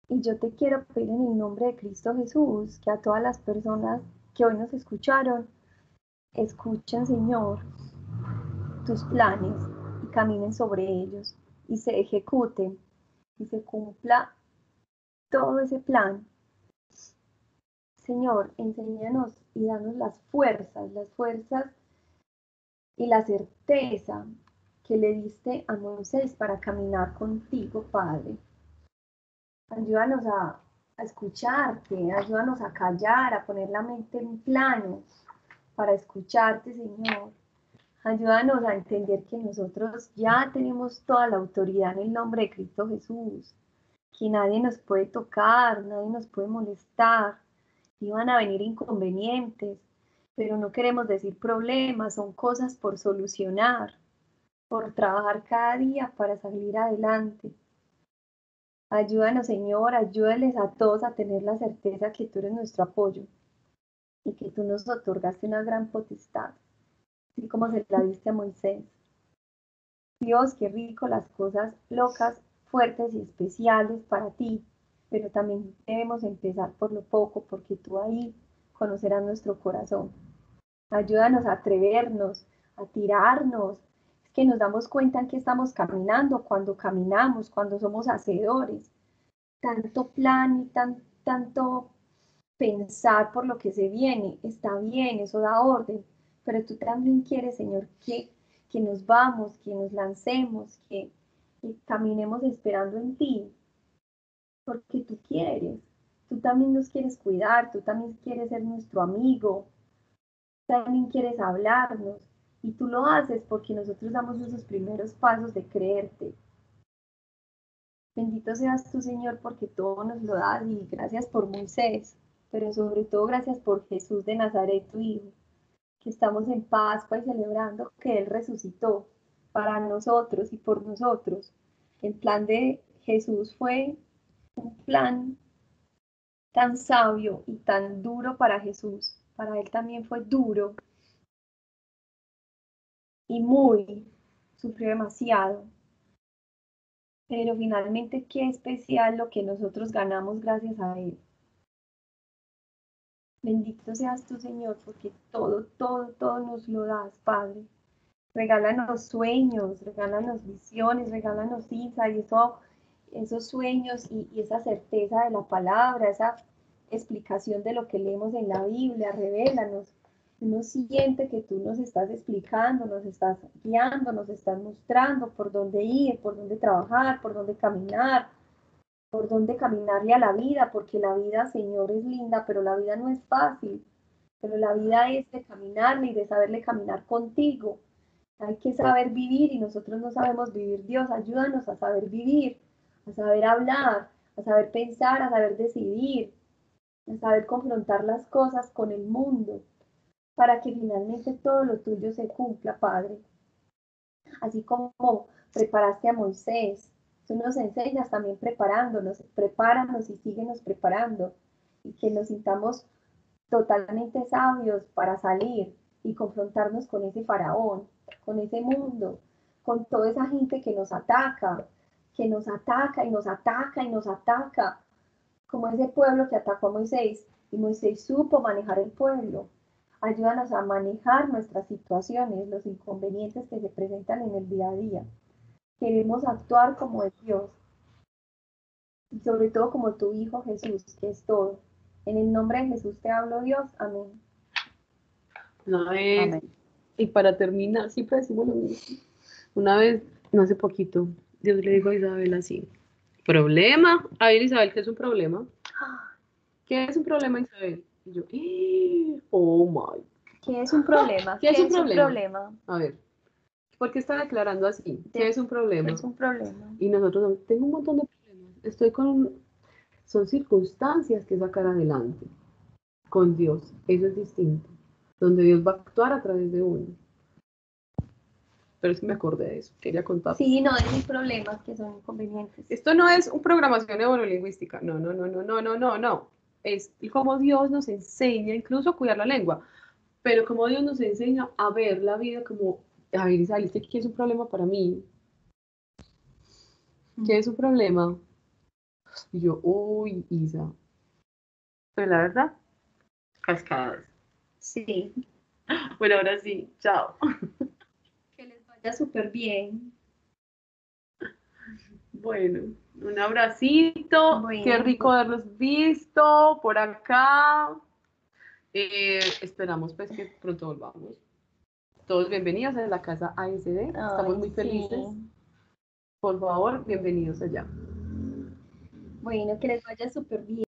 Y yo te quiero pedir en el nombre de Cristo Jesús que a todas las personas que hoy nos escucharon, escuchen, Señor, tus planes y caminen sobre ellos y se ejecuten y se cumpla todo ese plan Señor, enséñanos y danos las fuerzas, las fuerzas y la certeza que le diste a Moisés para caminar contigo, Padre. Ayúdanos a, escucharte, ayúdanos a callar, a poner la mente en plano para escucharte, Señor. Ayúdanos a entender que nosotros ya tenemos toda la autoridad en el nombre de Cristo Jesús, que nadie nos puede tocar, nadie nos puede molestar iban a venir inconvenientes, pero no queremos decir problemas, son cosas por solucionar, por trabajar cada día para salir adelante. Ayúdanos, Señor, ayúdales a todos a tener la certeza que tú eres nuestro apoyo y que tú nos otorgaste una gran potestad, así como se la diste a Moisés. Dios, qué rico las cosas locas, fuertes y especiales para ti, pero también debemos empezar por lo poco, porque tú ahí conocerás nuestro corazón. Ayúdanos a atrevernos, a tirarnos. Es que nos damos cuenta en que estamos caminando cuando caminamos, cuando somos hacedores. Tanto plan y tan, tanto pensar por lo que se viene, está bien, eso da orden, pero tú también quieres, Señor, que, que nos vamos, que nos lancemos, que, que caminemos esperando en ti, porque tú quieres. Tú también nos quieres cuidar, tú también quieres ser nuestro amigo, también quieres hablarnos y tú lo haces porque nosotros damos esos primeros pasos de creerte. Bendito seas tú, Señor, porque todo nos lo das y gracias por Moisés. pero sobre todo gracias por Jesús de Nazaret, tu Hijo, que estamos en Pascua y celebrando que Él resucitó para nosotros y por nosotros. El plan de Jesús fue un plan tan sabio y tan duro para Jesús. Para Él también fue duro y muy, sufrió demasiado. Pero finalmente qué especial lo que nosotros ganamos gracias a Él. Bendito seas tú, Señor, porque todo, todo, todo nos lo das, Padre. Regálanos sueños, regálanos visiones, regálanos insight, eso, esos sueños y, esa certeza de la palabra, esa explicación de lo que leemos en la Biblia, revélanos. Uno siente que tú nos estás explicando, nos estás guiando, nos estás mostrando por dónde ir, por dónde trabajar, por dónde caminar, por dónde caminarle a la vida, porque la vida, Señor, es linda, pero la vida no es fácil. Pero la vida es de caminarle y de saberle caminar contigo. Hay que saber vivir y nosotros no sabemos vivir. Dios, ayúdanos a saber vivir, a saber hablar, a saber pensar, a saber decidir, a saber confrontar las cosas con el mundo, para que finalmente todo lo tuyo se cumpla, Padre. Así como preparaste a Moisés, tú nos enseñas también preparándonos, prepáranos y síguenos preparando, y que nos sintamos totalmente sabios para salir y confrontarnos con ese faraón, con ese mundo, con toda esa gente que nos ataca, que nos ataca y nos ataca y nos ataca, como ese pueblo que atacó a Moisés y Moisés supo manejar el pueblo. Ayúdanos a manejar nuestras situaciones, los inconvenientes que se presentan en el día a día. Queremos actuar como es Dios y sobre todo como tu Hijo Jesús, que es todo. En el nombre de Jesús te hablo Dios. Amén. Una vez, Amén. y para terminar, siempre decimos lo mismo. Una vez, no hace poquito, Dios le dijo a Isabel así, problema, a ver Isabel, ¿qué es un problema? ¿Qué es un problema, Isabel? Y yo, "Eh, oh my, ¿Qué es un problema? ¿Qué es un problema? problema? a ver, ¿por qué está declarando así? ¿Qué es un problema? ¿Qué es un problema? Y nosotros, no, tengo un montón de problemas, estoy con, son circunstancias que sacar adelante con Dios, eso es distinto, donde Dios va a actuar a través de uno. Pero es que me acordé de eso, quería contar. Sí, no, es mis problemas que son inconvenientes. Esto no es un programación neurolingüística, no, no, no, no, no, no, no, no. Es como Dios nos enseña incluso a cuidar la lengua, pero como Dios nos enseña a ver la vida como, a ver, Isabel, ¿este ¿qué es un problema para mí? ¿Qué es un problema? Y yo, uy, Isa. Pero la verdad, cascadas. Sí. Bueno, ahora sí, chao. Súper bien. Bueno, un abracito. Qué Bueno. rico haberlos visto por acá. Eh, esperamos pues que pronto volvamos. Todos bienvenidos a la casa ASD. Estamos muy sí. felices. Por favor, bienvenidos allá. Bueno, que les vaya súper bien.